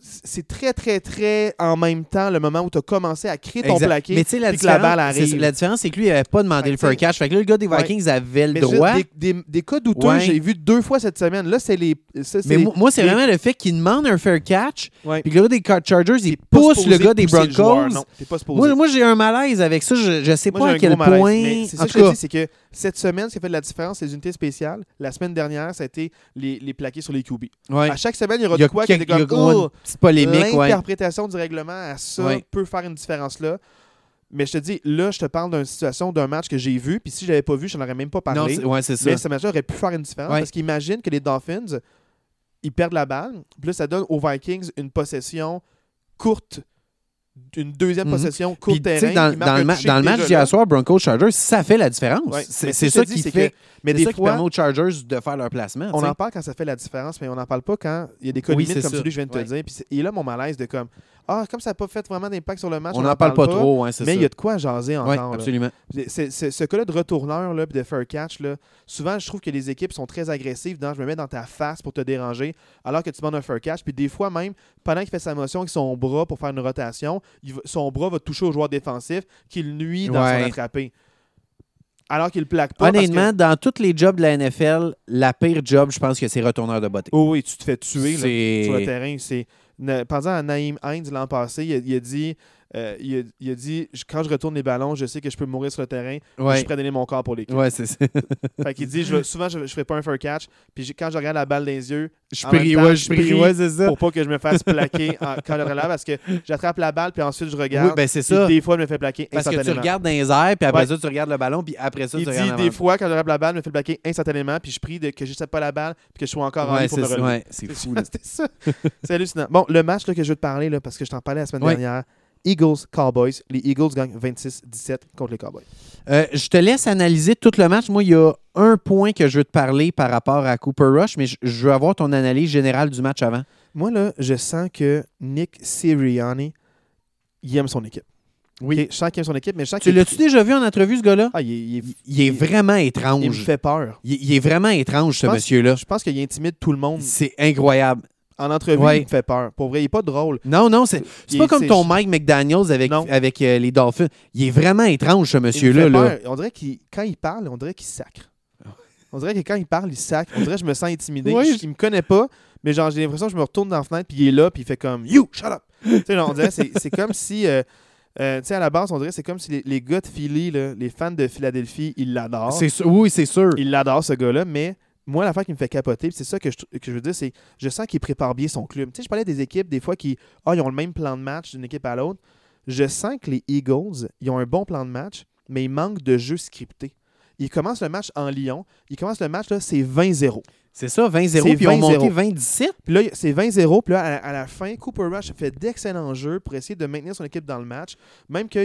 c'est très, très, très en même temps le moment où tu as commencé à créer ton Exact. plaqué. Mais tu sais, la, différence- balle c'est- arrive. la différence, c'est que lui, il n'avait pas demandé le fair catch. Fait que là, le gars des Ouais. Vikings avait le Mais droit. des, des, des cas douteux, Ouais. j'ai vu deux fois cette semaine. Là, c'est les. ça, Mais les- moi, c'est les- vraiment le fait qu'il demande un fair catch, puis le gars des Chargers, il pousse le gars des joueur, Broncos. non, pas. Moi, moi j'ai un malaise avec ça. Je, je sais Moi, pas à quel point. C'est ça que je c'est que cette semaine, ce qui a fait de la différence, c'est les unités spéciales. La semaine dernière, ça a été les, les plaqués sur les QB. ouais. À chaque semaine, il y aura il y a, de quoi qui était comme oh, petite polémique. Ouais. l'interprétation du règlement à ça Ouais. peut faire une différence là. Mais je te dis, là, je te parle d'une situation, d'un match que j'ai vu, puis si je l'avais pas vu, je n'en aurais même pas Non, parlé. ouais, c'est ça. Mais ce match-là aurait pu faire une différence parce qu'imagine que les Dolphins, ils perdent la balle, puis là, ça donne aux Vikings une possession courte, une deuxième Mhm. possession court terrain. dans, le, un ma- toucher dans le match d'hier soir, Broncos Chargers, ça fait la différence. Ouais. C'est ça qui fait. que- mais c'est des ça qui fois, permet aux Chargers de faire leur placement. on en parle quand ça fait la différence, mais on n'en parle pas quand il y a des Oui, c'est comme ça. celui que je viens de te Ouais. dire. Puis et là, mon malaise de comme Ah, comme ça n'a pas fait vraiment d'impact sur le match, On n'en parle pas trop, c'est Mais il y a de quoi jaser Ouais, encore. là. absolument. Ce cas-là de retourneur là, de fair catch, là, souvent, je trouve que les équipes sont très agressives dans je me mets dans ta face pour te déranger, alors que tu demandes un fair catch. Puis des fois, même, pendant qu'il fait sa motion avec son bras pour faire une rotation, il va- son bras va toucher au joueur défensif qui le nuit dans Ouais. son attrapé. Alors qu'il plaque pas. Honnêtement, que- dans tous les jobs de la NFL, la pire job, je pense que c'est retourneur de beauté. Oh oui, tu te fais tuer là, sur le terrain. C'est Pensant à Naïm Hines l'an passé, il a dit, euh, il, a, il a dit quand je retourne les ballons, je sais que je peux mourir sur le terrain. Je suis prêt à donner mon corps pour l'équipe. ouais c'est ça. Fait qu'il dit je, souvent je, je ferai pas un fair catch. Puis quand je regarde la balle dans les yeux, Je prie, temps, ouais, je je prie, prie ouais, c'est ça. pour pas que je me fasse plaquer en- quand je relève, parce que j'attrape la balle puis ensuite je regarde. Oui, ben c'est ça. des fois, je me fais plaquer Parce que tu instantanément. regardes dans les airs, puis après Ouais. ça, tu regardes le ballon, puis après ça, il tu dit regardes des fois, quand je relève la balle, je me fais plaquer instantanément, puis je prie de, que je ne pas la balle, puis que je sois encore en ligne pour c'est me relever. ouais, c'est fou. C'est hallucinant. Bon, le match là, que je veux te parler, là, parce que je t'en parlais la semaine Ouais. Dernière, Eagles-Cowboys. Les Eagles gagnent 26-17 contre les Cowboys. Euh, je te laisse analyser tout le match. Moi, il y a un point que je veux te parler par rapport à Cooper Rush, mais je, je veux avoir ton analyse générale du match avant. Moi, là, je sens que Nick Sirianni, il aime son équipe. Oui. Ok, Je sens qu'il aime son équipe, mais je sens Tu l'as-tu déjà vu en entrevue, ce gars-là? Ah, il, est- il est- Il, il est vraiment étrange. il me fait peur. Il, est vraiment étrange, ce monsieur-là. Je pense qu'il intimide tout le monde. C'est incroyable. En entrevue, Ouais. il me fait peur. Pour vrai, il n'est pas drôle. Non, non, c'est pas comme ton Mike McDaniels avec, Non. avec euh, les Dolphins. Il est vraiment étrange, ce monsieur-là. Là. On dirait qu'il, quand il parle, on dirait qu'il sacre. On dirait que quand il parle, il sacre. On dirait que je me sens intimidé. Ouais, Je- il me connaît pas, mais genre, j'ai l'impression que je me retourne dans la fenêtre, puis il est là, puis il fait comme You, shut up. genre, on dirait c'est, c'est comme si. euh, euh, tu sais, à la base, on dirait que c'est comme si les, les gars de Philly, là, les fans de Philadelphie, ils l'adorent. Oui, c'est sûr. Il l'adore, ce gars-là, mais moi, l'affaire qui me fait capoter, c'est ça que je, que je veux dire, c'est je sens qu'il prépare bien son club. Tu sais, je parlais des équipes, des fois, qui ils ont le même plan de match d'une équipe à l'autre. Je sens que les Eagles, ils ont un bon plan de match, mais il manque de jeu scripté. Ils commencent le match en Lyon. Ils commencent le match, là, c'est 20-0. C'est ça, 20-0, C'est puis 20-0. monté 20-17. Puis là, c'est 20-0. Puis là, à la, à la fin, Cooper Rush fait d'excellents jeux pour essayer de maintenir son équipe dans le match. Même qu'à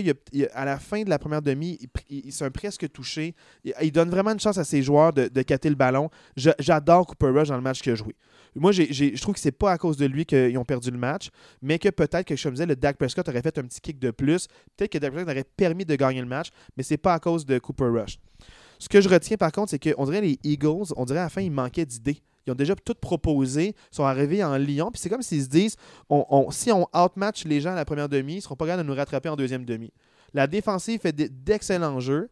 la fin de la première demi, il, il, il s'est presque touché. Il, il donne vraiment une chance à ses joueurs de, de cater le ballon. J'adore Cooper Rush dans le match qu'il a joué. Moi, je trouve que c'est pas à cause de lui qu'ils ont perdu le match, mais que peut-être que, je me disais, le Dak Prescott aurait fait un petit kick de plus. Peut-être que Dak Prescott aurait permis de gagner le match, mais c'est pas à cause de Cooper Rush. Ce que je retiens par contre, c'est qu'on dirait les Eagles, on dirait à la fin, il manquait d'idées. Ils ont déjà tout proposé, sont arrivés en Lyon, puis c'est comme s'ils se disent si on outmatch les gens à la première demi, ils ne seront pas capables de nous rattraper en deuxième demi. La défensive fait d'excellents jeux.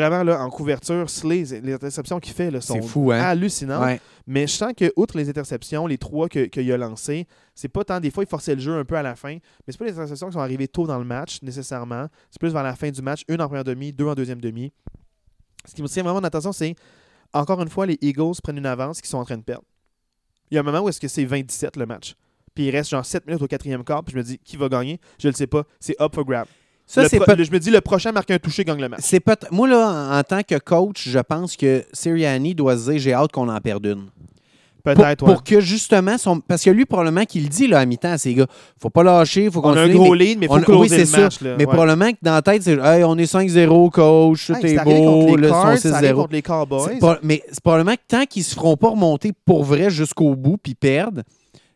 Vraiment, là, en couverture, Slay, les interceptions qu'il fait là, sont fou, hein? hallucinantes. Ouais. Mais je sens que, outre les interceptions, les trois que- qu'il a lancées, c'est pas tant. Des fois, il forçait le jeu un peu à la fin, mais c'est pas les interceptions qui sont arrivées tôt dans le match, nécessairement. C'est plus vers la fin du match, une en première demi, deux en deuxième demi. Ce qui me tient vraiment en attention, c'est encore une fois, les Eagles prennent une avance qu'ils sont en train de perdre. Il y a un moment où est-ce que c'est 27 le match. Puis il reste genre 7 minutes au quatrième quart, puis je me dis qui va gagner? Je le sais pas. C'est up for grab. Ça, Le c'est le- je me dis le prochain marque un touché gagne le match. c'est peut Moi, là, en, en tant que coach, je pense que Sirianni doit se dire j'ai hâte qu'on en perde une. Pour, Peut-être, ouais. pour que justement, son... parce que lui, probablement, qu'il dit là, à mi-temps à ces gars faut pas lâcher, faut On a un gros mais- lead, mais faut on closer oui, c'est le ça. match. là. Mais Ouais. probablement que dans la tête, c'est hey, on est 5-0, coach, tout Hey, est beau, ça arrive 6-0. contre les Cowboys. Mais c'est probablement que tant qu'ils se feront pas remonter pour vrai jusqu'au bout puis perdre,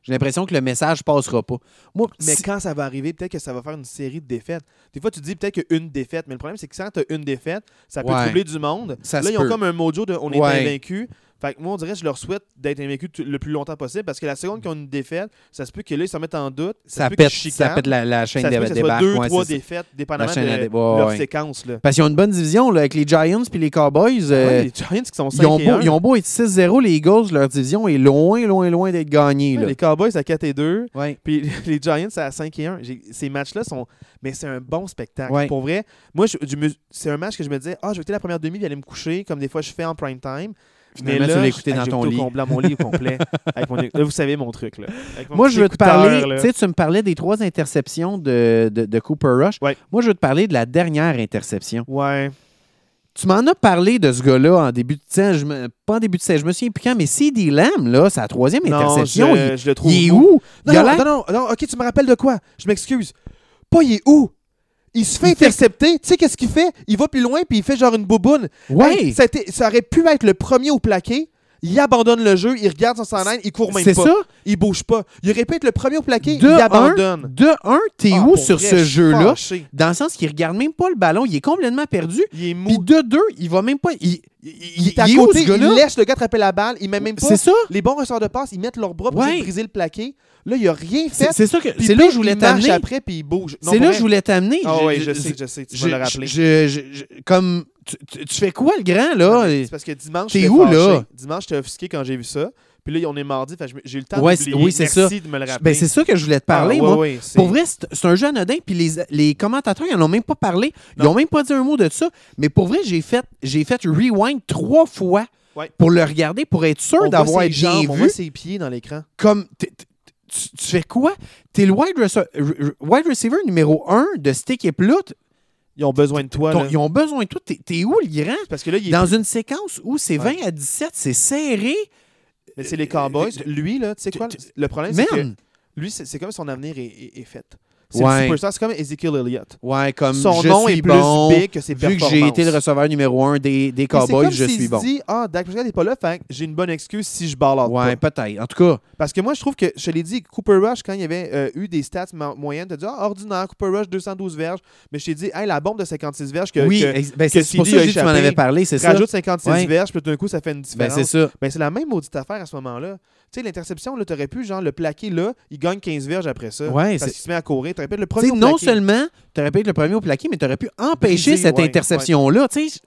j'ai l'impression que le message passera pas. Moi, Mais si- quand ça va arriver, peut-être que ça va faire une série de défaites. Des fois, tu dis peut-être qu'une défaite, mais le problème, c'est que quand tu as une défaite, ça peut Ouais. troubler du monde. Ça là, ils ont peut. comme un mojo de on est Ouais. invaincu. Fait que moi, on dirait que je leur souhaite d'être invaincus le plus longtemps possible parce que la seconde qu'ils ont une défaite, ça se peut que là, ils se remettent en doute. Ça, ça, pète, ça pète la, la chaîne Ça se des peut que ce soit deux, ouais, trois ça. défaites, dépendamment de dé- ouais, leur ouais. séquence. Là. Parce qu'ils ont une bonne division là, avec les Giants puis les Cowboys. euh, Ouais, les Giants qui sont 5 ils, ont et beau, 1. ils ont beau être 6-0, les Eagles, leur division est loin, loin, loin d'être gagnée. Là. les Cowboys à 4 et 2. Ouais. Puis les Giants à 5 et 1. J'ai- Ces matchs-là sont. Mais c'est un bon spectacle. Pour vrai, moi, me- c'est un match que je me disais, ah, je vais écouter la première demi puis aller me coucher, comme des fois je fais en prime time. Finalement, tu là, l'as écouté dans ton lit. complet, mon lit complet. avec mon- là, vous savez mon truc. Là. Mon Moi, je veux te parler. Tu sais, tu me parlais des trois interceptions de, de, de Cooper Rush. Ouais. Moi, je veux te parler de la dernière interception. Ouais. Tu m'en as parlé de ce gars-là en début de. Je me, pas en début de saison, je me souviens plus quand, mais CD Lamb, là, sa troisième Non, interception, je, il, je le trouve. il est où? Non, Il non, non, non, ok, tu me rappelles de quoi? Je m'excuse. Pas il est où? Il se fait Il fait- intercepter. Tu sais qu'est-ce qu'il fait? Il va plus loin puis il fait genre une bouboune. Ouais. Hey, ça, a été- ça aurait pu être le premier au plaqué. Il abandonne le jeu, il regarde son sideline, il court même C'est pas. ça? Il bouge pas. Il aurait pu être le premier au plaqué, De il un, abandonne. De un, t'es Ah, où sur vrai, ce jeu-là? Dans le sens qu'il regarde même pas le ballon, il est complètement perdu. Il est mou. Puis de deux, il va même pas. Il, il, il est à il est où, côté, il laisse le gars attraper la balle, il met même pas. C'est ça? Les bons ressorts de passe, ils mettent leurs bras pour Ouais. briser le plaqué. Là, il a rien C'est fait. c'est ça que. C'est là que je voulais il marche t'amener. après puis il bouge. C'est là que je voulais t'amener. Ah oui, je sais, je sais, tu vas le rappeler. comme. Tu, tu- tu fais quoi, le grand, là? C'est parce que dimanche, T'es où, fâché. là? Dimanche, j'étais offusqué quand j'ai vu ça. Puis là, on est mardi, j'ai eu le temps Ouais, oui, Merci ça. de me le rappeler. Ben, c'est ça que je voulais te parler, Ah, ouais, moi. ouais, Pour vrai, c'est un jeu anodin, puis les, les commentateurs, ils n'en ont même pas parlé. Ils Non. n'ont même pas dit un mot de ça. Mais pour vrai, j'ai fait, j'ai fait rewind trois fois pour le regarder, pour être sûr d'avoir bien jambes, On vu. voit ses pieds dans l'écran. Comme, t'es- tu, tu fais quoi? T'es le wide, rece- re- wide receiver numéro un de cette équipe-là. Ils ont besoin de toi. ton- là. Ils ont besoin de toi. T'es t'es où, le grand? Parce que là, il est Dans une séquence où c'est Ouais. 20 à 17, c'est serré. Mais c'est les Cowboys. Euh, Lui, là, tu sais quoi? Le problème, c'est que Man! lui, c'est c'est comme son avenir est, est- est fait. C'est Ouais. le superstar. C'est comme Ezekiel Elliott. Ouais, comme Son je nom suis est plus big que ses Vu que j'ai été le receveur numéro un des, des Cowboys, comme je suis bon. dit, ah, Dak Prescott n'est pas là, fait j'ai une bonne excuse si je balle Ouais, peut-être. En tout cas, Parce que moi, je trouve que, je te l'ai dit, Cooper Rush, quand il y avait euh, eu des stats mo- moyennes, tu as dit, ah, ordinaire, Cooper Rush, 212 verges. Mais je t'ai dit, hey, la bombe de 56 verges que, oui, que ben, c'est pour ça que tu m'en avais parlé, c'est ça. rajoute 56 Ouais. verges, puis tout d'un coup, ça fait une Ben, différence. c'est ça. Ben, c'est la même maudite affaire à ce moment-là. Tu sais, l'interception, là, t'aurais pu, genre, le plaquer là, il gagne 15 verges après ça. Ouais, parce qu'il se met à courir. T'aurais pu être le premier au non plaqué. seulement tu aurais pu être le premier au plaqué, mais tu aurais pu empêcher Briser, cette ouais, interception-là. tu sais.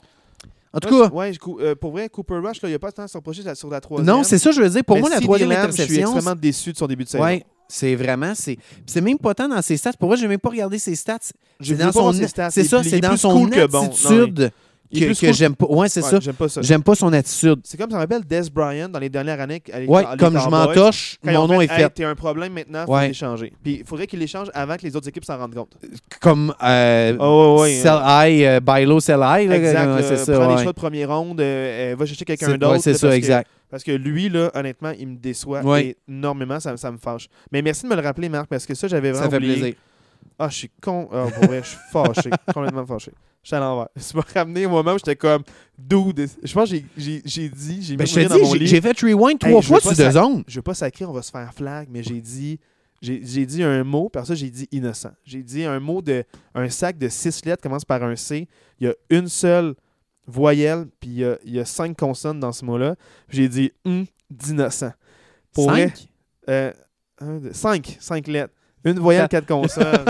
En tout Moi, cas, ouais, euh, pour vrai, Cooper Rush, là, il n'y a pas de temps à se reprocher sur la troisième. non, c'est ça je veux dire. Pour Mais moi, la troisième Lamb, Je suis interception. extrêmement déçu de son début de saison. Ouais, c'est vraiment. C'est c'est même pas tant dans ses stats. Pour moi, je n'ai même pas regardé ses stats. Je dans pas son. ses stats. C'est ça, c'est est dans son cool que bon. Non, attitude est que, que cool. j'aime pas. Ouais, c'est Ouais, ça. J'aime pas ça. J'aime pas son attitude. C'est comme ça me rappelle Des Bryant dans les dernières années. avec Ouais, comme je m'entoche, mon nom est fait, Hey, fait. t'es un problème maintenant, faut Ouais. l'échanger. Puis il faudrait qu'il l'échange avant que les autres équipes s'en rendent compte. Comme euh, Oh, ouais, Sell High, euh, Buy Low, Sell High. là, Exact. là, c'est ça. prends les choix de première ronde, euh, euh, va chercher quelqu'un d'autre. ouais, c'est ça, que- exact. Parce que lui, là, honnêtement, il me déçoit énormément. Ça, ça me fâche. Mais merci de me le rappeler, Marc, parce que ça, j'avais vraiment Ça fait plaisir. Ah, je suis con. Ah, pour vrai, je suis fâché. complètement fâché. Je suis à l'envers. Tu m'as ramené au moment où j'étais comme dude. Je pense que j'ai- dit, j'ai Ben, mis dans mon lit. j'ai fait rewind trois fois sur deux zones. je veux pas sacrer, on va se faire flag, mais j'ai dit j'ai dit un mot, par ça j'ai dit innocent. J'ai dit un mot de un sac de six lettres commence par un C. Il y a une seule voyelle, puis il y a, il y a cinq consonnes dans ce mot-là. J'ai dit hum d'innocent. Pour vrai, Cinq? euh, un, deux, cinq, cinq lettres. Une voyelle, quatre consonnes.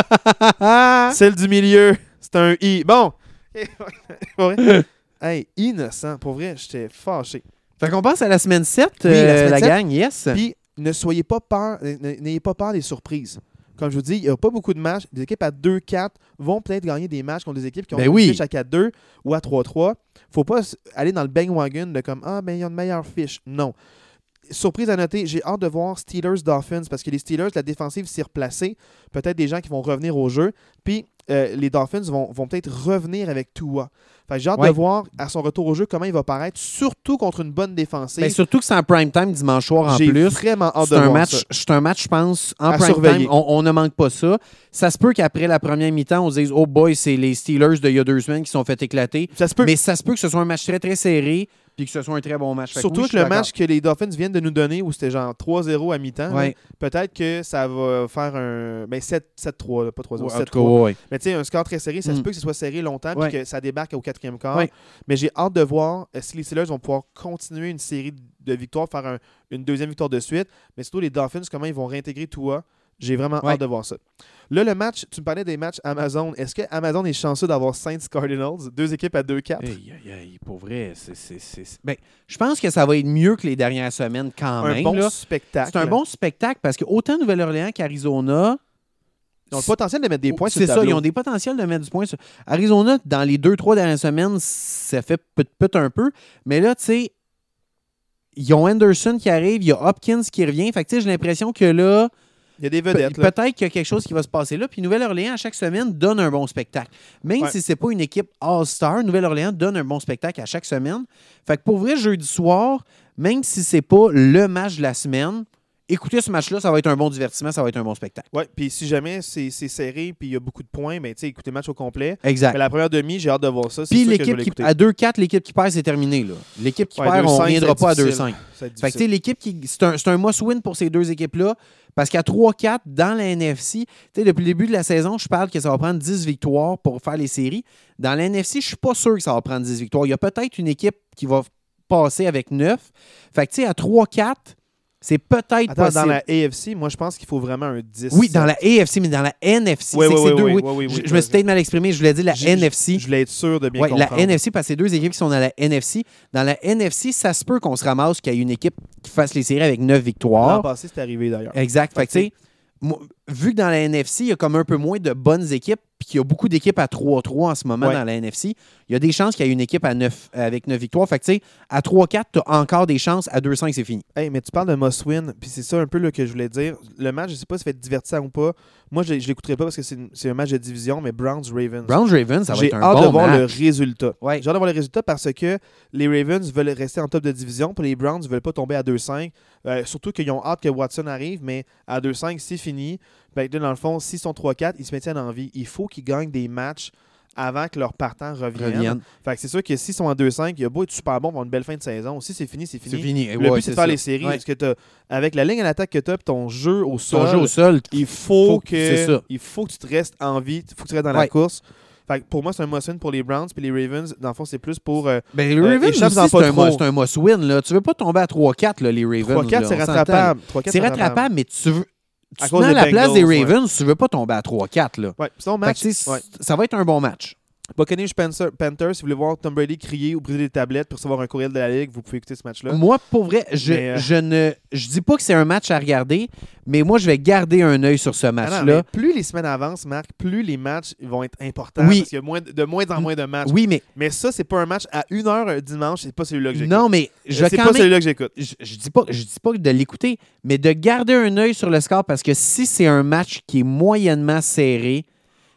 Celle du milieu, c'est un I. Bon. Pour vrai, Hey, innocent. Pour vrai, j'étais fâché. Fait qu'on passe à la semaine 7, Oui, la euh, semaine la 7. gang, yes. Puis, ne soyez pas peur, n'ayez pas peur des surprises. Comme je vous dis, il n'y a pas beaucoup de matchs. Des équipes à 2-4 vont peut-être gagner des matchs contre des équipes qui ont Ben une oui. fiche à 4-2 ou à 3-3. faut pas aller dans le bandwagon de comme Ah, ben, ils ont une meilleure fiche. Non. Surprise à noter, j'ai hâte de voir Steelers-Dolphins parce que les Steelers, la défensive s'est replacée. Peut-être des gens qui vont revenir au jeu. Puis euh, les Dolphins vont, vont peut-être revenir avec Tua. Fait j'ai hâte Ouais. de voir à son retour au jeu comment il va paraître, surtout contre une bonne défensive. Ben, surtout que c'est en prime time dimanche soir en J'ai plus. vraiment hâte C'est de un, voir match, c'est un match, je pense, en À prime surveiller. time. On, on ne manque pas ça. Ça se peut qu'après la première mi-temps, on se dise Oh boy, c'est les Steelers d'il y a deux semaines qui sont fait éclater. Ça se peut. Mais ça se peut que ce soit un match très, très serré puis que ce soit un très bon match. Fait Surtout oui, que le match que les Dolphins viennent de nous donner, où c'était genre 3-0 à mi-temps, Ouais. peut-être que ça va faire un. Ben 7 7-3, là, pas 3-0, Ouais, en tout 7-3. cas, ouais, ouais. Mais tu sais, un score très serré, ça se Mm. peut que ce soit serré longtemps puis que ça débarque au quatrième quart. Mais j'ai hâte de voir euh, si les Steelers vont pouvoir continuer une série de victoires, faire un- une deuxième victoire de suite. Mais surtout les Dolphins, comment ils vont réintégrer Tua? J'ai vraiment Ouais. hâte de voir ça. Là, le match, tu me parlais des matchs Amazon. Est-ce que Amazon est chanceux d'avoir Saints Cardinals, deux équipes à 2-4 Aïe, aïe, aïe, pour vrai, c'est. c'est- c'est- c'est- Ben, je pense que ça va être mieux que les dernières semaines quand Un même. bon là. spectacle. C'est un bon spectacle parce que autant Nouvelle-Orléans qu'Arizona. Ils ont le potentiel de mettre des points sur C'est le ça, tableau. ils ont des potentiels de mettre du point sur. Arizona, dans les deux, trois dernières semaines, ça fait peut-être un peu. Mais là, tu sais, ils ont Anderson qui arrive, il y a Hopkins qui revient. Fait que tu sais, j'ai l'impression que là, Il y a des vedettes. Peut-être qu'il y a quelque chose qui va se passer là. Puis Nouvelle-Orléans, à chaque semaine, donne un bon spectacle. Même Ouais. si c'est pas une équipe All-Star, Nouvelle-Orléans donne un bon spectacle à chaque semaine. Fait que pour vrai, jeudi soir, même si c'est pas le match de la semaine, écoutez ce match-là, ça va être un bon divertissement, ça va être un bon spectacle. Ouais, puis si jamais c'est serré puis il y a beaucoup de points, ben, écoutez le match au complet. Exact. Mais la première demi, j'ai hâte de voir ça. Puis l'équipe qui, à 2-4, l'équipe qui perd, c'est terminé. là. L'équipe qui Ouais, perd, on 2-5, ne reviendra pas à être difficile. 2-5. Ça va être Fait que, tu sais, difficile. l'équipe qui. C'est un, c'est un must-win pour ces deux équipes-là. Parce qu'à 3-4, dans la NFC, depuis le début de la saison, je parle que ça va prendre 10 victoires pour faire les séries. Dans la NFC, je suis pas sûr que ça va prendre 10 victoires. Il y a peut-être une équipe qui va passer avec 9. Fait que, tu sais, à 3-4, c'est peut-être possible. dans la AFC, moi, je pense qu'il faut vraiment un 10. Oui, dans la AFC, mais dans la NFC. Oui, c'est oui, oui, deux, oui, Je, me suis peut-être mal exprimé. Je voulais dire la NFC. Je voulais être sûr de bien Ouais, la comprendre. NFC, parce que c'est deux équipes qui sont dans la NFC. Dans la NFC, ça se peut qu'on se ramasse qu'il y ait une équipe qui fasse les séries avec 9 L'an victoires. passé, c'est arrivé d'ailleurs. Exact. Fait Fait que, tu sais, vu que dans la NFC, il y a comme un peu moins de bonnes équipes, puis qu'il y a beaucoup d'équipes à 3-3 en ce moment Ouais. dans la NFC, il y a des chances qu'il y ait une équipe à 9, avec 9 victoires. Fait que, tu sais, à 3-4, tu as encore des chances. À 2-5, c'est fini. Hey, mais tu parles de must win, puis c'est ça un peu là, que je voulais dire. Le match, je sais pas si ça va être divertissant ou pas. Moi, je, je l'écouterai pas parce que c'est un match de division, mais Browns-Ravens. Browns-Ravens, ça va J'ai être un hâte bon de voir le match. résultat. Ouais. J'ai hâte de voir le résultat parce que les Ravens veulent rester en top de division, puis les Browns ne veulent pas tomber à 2-5. Euh, surtout qu'ils ont hâte que Watson arrive, mais à 2-5, c'est fini. Là, dans le fond, s'ils sont 3-4, ils se maintiennent en vie. Il faut qu'ils gagnent des matchs avant que leurs partants reviennent. Reviennent. Fait que c'est sûr que s'ils sont à 2-5, il y a beau être super bon pour une belle fin de saison. Si c'est fini, c'est C'est fini. fini. Le Ouais, but, c'est de faire ça. les séries. Ouais. Parce que t'as- avec la ligne à l'attaque que tu as ton jeu au Ton sol, jeu au sol, il faut, faut- que ça. il faut que tu te restes en vie, il faut que tu restes dans la course. Fait que pour moi, c'est un must-win pour les Browns, puis les Ravens, dans le fond, c'est plus pour euh, Ben, les Euh, Ravens, c'est un, un must-win. Là. Tu veux pas tomber à 3-4, là, les Ravens. 3-4, là, c'est rattrapable. 3-4, C'est rattrapable, mais tu veux. À Tu cause te mets à des la place des Bengals, ouais. Ravens, tu veux pas tomber à 3-4. Là. Ouais, sinon, Fait que, match. tu sais, ouais. Ça va être un bon match. Buccaneers Panthers, si vous voulez voir Tom Brady crier ou briser des tablettes pour recevoir un courriel de la Ligue, vous pouvez écouter ce match-là. Moi, pour vrai, je, Mais, euh, je ne je dis pas que c'est un match à regarder, mais moi, je vais garder un œil sur ce Ah match-là. plus les semaines avancent, Marc, plus les matchs vont être importants. Oui. Parce qu'il y a moins, de moins en moins de matchs. oui, mais Mais ça, c'est pas un match à 1h dimanche, c'est pas celui-là que j'écoute. non, mais je c'est pas même celui-là que j'écoute. je, je dis pas je dis pas de l'écouter, mais de garder un œil sur le score parce que si c'est un match qui est moyennement serré,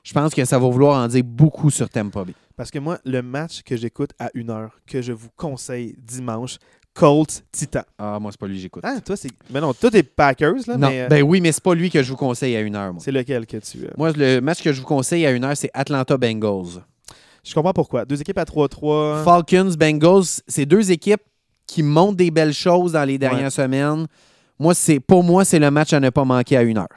je pense que ça va vouloir en dire beaucoup sur Tampa Bay. Parce que moi, le match que j'écoute à 1h, que je vous conseille dimanche, Colts Titan. Ah, moi, c'est pas lui que j'écoute. Ah, toi, c'est. Mais non, toi, t'es Packers, là, non, mais euh, ben oui, mais c'est pas lui que je vous conseille à une heure. Moi, c'est lequel que tu. euh, Moi, le match que je vous conseille à une heure, c'est Atlanta Bengals. Je comprends pourquoi. Deux équipes à 3-3. Falcons, Bengals, c'est deux équipes qui montrent des belles choses dans les dernières Ouais. semaines. Moi, c'est pour moi, c'est le match à ne pas manquer à une heure.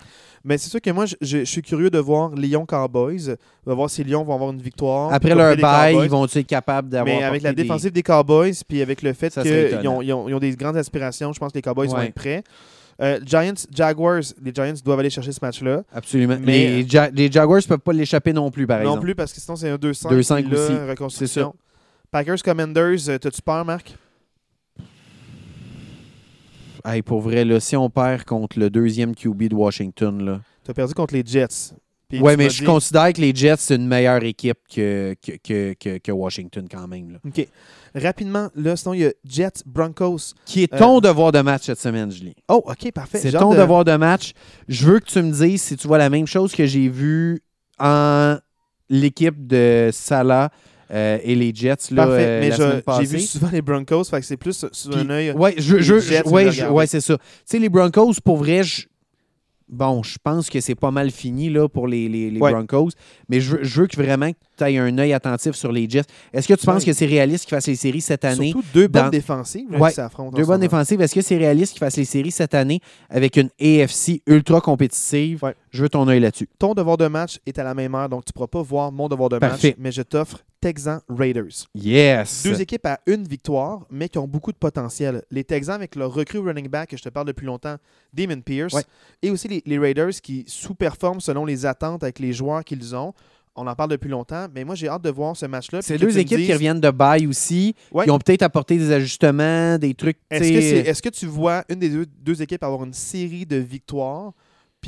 Mais c'est sûr que moi, je, je- je suis curieux de voir Lyon Cowboys. De voir si Lyon vont avoir une victoire. Après leur bail, ils vont être capables d'avoir. Mais avec la des- défensive des Cowboys, puis avec le fait qu'ils ont, ils ont- ils ont des grandes aspirations, je pense que les Cowboys vont être prêts. Euh, Giants, Jaguars, les Giants doivent aller chercher ce match-là. Absolument. Mais- les, Ja- les Jaguars ne peuvent pas l'échapper non plus, par non exemple. plus, parce que sinon, c'est un 2-5. 2-5 puis là, aussi. Packers Commanders, euh, t'as-tu peur, Marc? Hey, pour vrai, là, si on perd contre le deuxième QB de Washington, là. T'as perdu contre les Jets. Tu mais je dit- considère que les Jets, c'est une meilleure équipe que, que, que, que- que Washington quand même. là. OK. Rapidement, là, sinon, il y a Jets, Broncos. Qui est Euh, ton devoir de match cette semaine, Julie? Oh, OK, parfait. C'est ton de- devoir de match. Je veux que tu me dises si tu vois la même chose que j'ai vu en l'équipe de Salah euh, et les Jets là, Parfait, euh, mais la je- semaine j'ai vu souvent les Broncos, fait que c'est plus sous Puis- un œil. Ouais, je, je, ouais, c'est ça. Tu sais, les Broncos, pour vrai, je- bon, je pense que c'est pas mal fini là, pour les, les- les Ouais. Broncos, mais je veux, je veux que vraiment tu aies un œil attentif sur les Jets. Est-ce que tu penses que c'est réaliste qu'ils fassent les séries cette année? Surtout deux bonnes dans- défensives là, Ouais, qui Deux bonnes défensives. Est-ce que c'est réaliste qu'ils fassent les séries cette année avec une AFC ultra compétitive? Je veux ton œil là-dessus. Ton devoir de match est à la même heure, donc tu ne pourras pas voir mon devoir de Parfait. match, mais je t'offre Texans Raiders. Yes! Deux équipes à une victoire, mais qui ont beaucoup de potentiel. Les Texans avec leur recrue running back, que je te parle depuis longtemps, Damon Pierce, Ouais. et aussi les, les Raiders qui sous-performent selon les attentes avec les joueurs qu'ils ont. On en parle depuis longtemps, mais moi j'ai hâte de voir ce match-là. C'est deux équipes qui reviennent de bail aussi, Ouais. qui ont peut-être apporté des ajustements, des trucs. Est-ce que, tu vois une des deux, deux équipes avoir une série de victoires,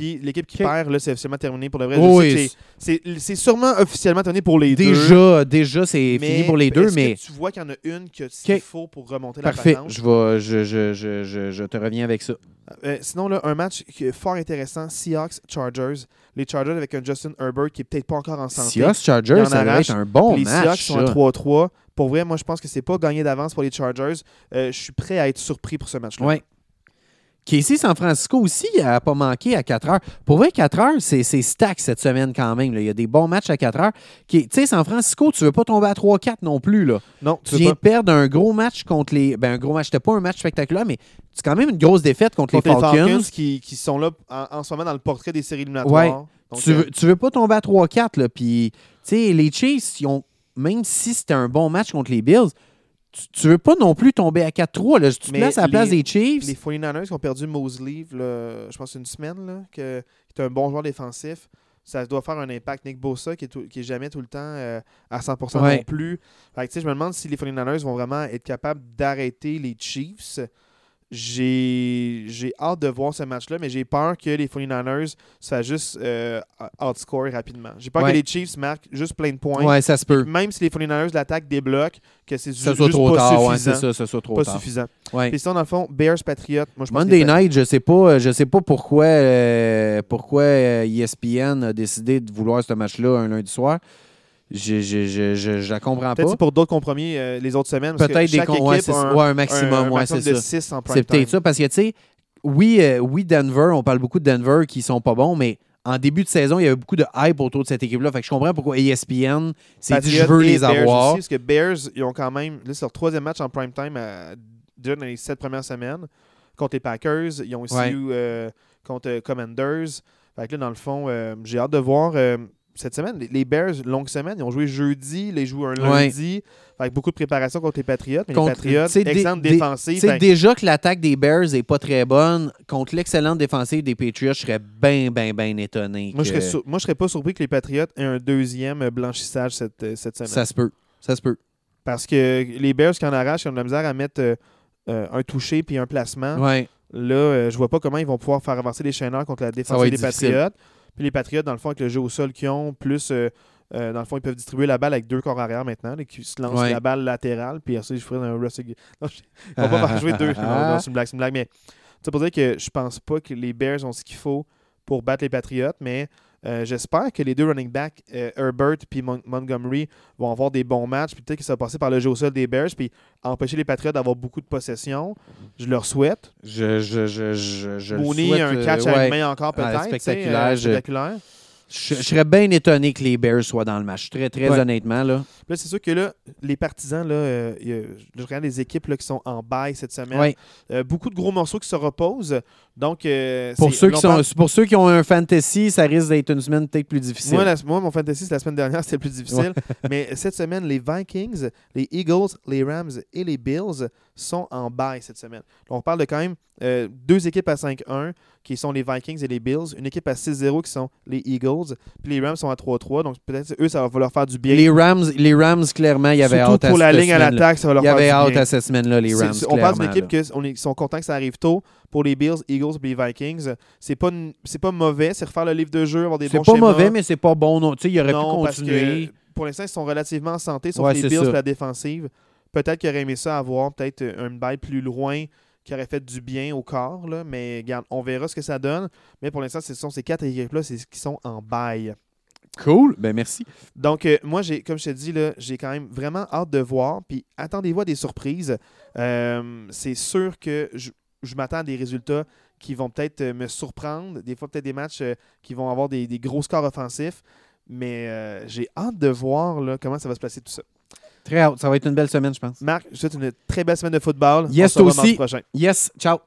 puis l'équipe qui perd, là, c'est officiellement terminé pour le vrai. Oh, oui, que c'est- sûrement officiellement terminé pour les deux. Déjà, déjà c'est fini pour les deux, mais que tu vois qu'il y en a une ce qu'il faut pour remonter la parfait. patente? Je, vais, je, je, je, je, je te reviens avec ça. Euh, sinon, là, un match qui est fort intéressant, Seahawks-Chargers. Les Chargers avec un Justin Herbert qui est peut-être pas encore en santé. Seahawks Chargers, ça va être un bon les Seahawks match. sont à ça. 3-3. Pour vrai, moi, je pense que c'est pas gagné d'avance pour les Chargers. Euh, je suis prêt à être surpris pour ce match-là. Ouais. Casey San Francisco aussi n'a pas manqué à 4 heures. Pour vrai, 4 heures, c'est c'est stack cette semaine quand même. là. Il y a des bons matchs à 4 heures. Tu sais, San Francisco, tu veux pas tomber à 3-4 non plus. Là. Non, Tu viens de perdre un gros match contre les. Ben, un gros match. C'était pas un match spectaculaire, mais c'est quand même une grosse défaite contre, Contre les Falcons. qui, qui sont là en, en ce moment dans le portrait des séries éliminatoires. Ouais. Donc, tu, euh, veux, tu veux pas tomber à 3-4. là, Puis, tu sais, les Chiefs, ils ont, même si c'était un bon match contre les Bills, tu, tu veux pas non plus tomber à 4-3. là. Tu te places à la place les- des Chiefs. Les 49ers qui ont perdu Mosley, je pense, une semaine, là, que, qui est un bon joueur défensif. Ça doit faire un impact. Nick Bosa, qui est, tout- qui est jamais tout le temps euh, à 100% Ouais. non plus. Fait que, tu sais, je me demande si les 49ers vont vraiment être capables d'arrêter les Chiefs. J'ai hâte de voir ce match-là, mais j'ai peur que les 49ers se fassent juste euh, outscore rapidement. J'ai peur Ouais. que les Chiefs marquent juste plein de points. Ouais, ça se peut. Même si les 49ers l'attaque débloquent, que c'est ju- Ça soit juste trop pas tard. Ouais, suffisant. c'est ça, ça soit trop pas tard. suffisant. Ouais. Puis sinon, dans le fond, Bears Patriots, moi je pense Monday Night, je sais pas, je sais pas pourquoi, euh, pourquoi euh, ESPN a décidé de vouloir ce match-là un lundi soir. Je, je, je, je, je la comprends Peut-être pas. c'est pour d'autres compromis euh, les autres semaines. Peut-être des ouais, équipe c'est- a un, ouais, un maximum, un ouais, maximum de ça. 6 en prime C'est peut-être ça parce que tu sais, oui, euh, oui, Denver, on parle beaucoup de Denver qui sont pas bons, mais en début de saison, il y avait beaucoup de hype autour de cette équipe-là. Fait que je comprends pourquoi ESPN s'est dit je veux les Bears avoir. Aussi, parce que Bears, ils ont quand même. Là, c'est leur troisième match en prime time à- déjà dans les sept premières semaines. Contre les Packers. Ils ont aussi Ouais. eu euh, contre Commanders. Fait que là, dans le fond, j'ai hâte de voir. Cette semaine, les- Bears, longue semaine, ils ont joué jeudi, les jouent un Ouais. lundi, avec beaucoup de préparation contre les Patriots. Mais Contre- les Patriots, excellente défensive. Sais, Fait- déjà que l'attaque des Bears est pas très bonne, contre l'excellente défensive des Patriots, je serais bien, bien, bien étonné. moi, je que serais serais pas surpris que les Patriots aient un deuxième blanchissage cette, euh, cette semaine. Ça se peut. Ça se peut. Parce que les Bears qui en arrachent, ils ont de la misère à mettre euh, euh, un touché puis un placement. Ouais. Là, euh, je vois pas comment ils vont pouvoir faire avancer les chaîneurs contre la défense des difficile. Patriots. Puis les Patriots, dans le fond, avec le jeu au sol qu'ils ont, plus, euh, euh, dans le fond, ils peuvent distribuer la balle avec deux corps arrière maintenant, là, qui se lancent Ouais. la balle latérale, puis ensuite, je ferai un Russell. Non, je- ils vont pas faire jouer deux. Non, non, c'est une blague, c'est une blague. Mais c'est pour dire que je pense pas que les Bears ont ce qu'il faut pour battre les Patriots, mais euh, j'espère que les deux running backs, euh, Herbert puis Mon- Montgomery, vont avoir des bons matchs, puis peut-être que ça va passer par le jeu au sol des Bears, puis empêcher les Patriots d'avoir beaucoup de possession. Je leur souhaite. Je, je, je, je, je le Mooney, souhaite, un euh, catch à une main encore Ah, peut-être. spectaculaire, je- spectaculaire. Je, je serais bien étonné que les Bears soient dans le match. Très, très Ouais. honnêtement. Là. Là, c'est sûr que là, les partisans, là, euh, je regarde les équipes là, qui sont en bail cette semaine. Ouais. Euh, beaucoup de gros morceaux qui se reposent, Donc, euh, Pour ceux, qui sont, pour ceux qui ont un fantasy, ça risque d'être une semaine peut-être plus difficile. Moi, la- moi, mon fantasy, c'est la semaine dernière, c'était plus difficile. Mais cette semaine, les Vikings, les Eagles, les Rams et les Bills sont en bail cette semaine. Donc, on parle de quand même euh, deux équipes à 5-1 qui sont les Vikings et les Bills, une équipe à 6-0 qui sont les Eagles, puis les Rams sont à 3-3. Donc, peut-être eux, ça va leur faire du bien. les, Rams, les Rams, clairement, il y avait hâte à pour la ligne à l'attaque, ça va leur Il y faire avait du hâte bien. à cette semaine-là, les Rams. on parle d'une équipe est- sont contents que ça arrive tôt. Pour les Bills, Eagles et les Vikings, c'est pas, c'est pas mauvais. C'est refaire le livre de jeu, avoir des C'est bons pas schémas. mauvais, mais c'est pas bon. Non. Tu sais, il aurait non, pu parce continuer. que pour l'instant, ils sont relativement en santé, sauf Ouais, les c'est Bills pour la défensive. Peut-être qu'ils auraient aimé ça avoir peut-être un bail plus loin qui aurait fait du bien au corps, là, mais regarde, on verra ce que ça donne. Mais pour l'instant, ce sont ces quatre équipes-là c'est- qui sont en bail. Cool. Ben merci. Donc, euh, moi, j'ai, comme je te dis, j'ai quand même vraiment hâte de voir. Puis, attendez-vous à des surprises. Euh, c'est sûr que je, je m'attends à des résultats qui vont peut-être euh, me surprendre. Des fois, peut-être des matchs euh, qui vont avoir des, des gros scores offensifs. Mais euh, j'ai hâte de voir là, comment ça va se passer tout ça. Très hâte. Ça va être une belle semaine, je pense. Marc, je te souhaite une très belle semaine de football. Yes, On se revoit toi aussi. prochain. Yes. Ciao.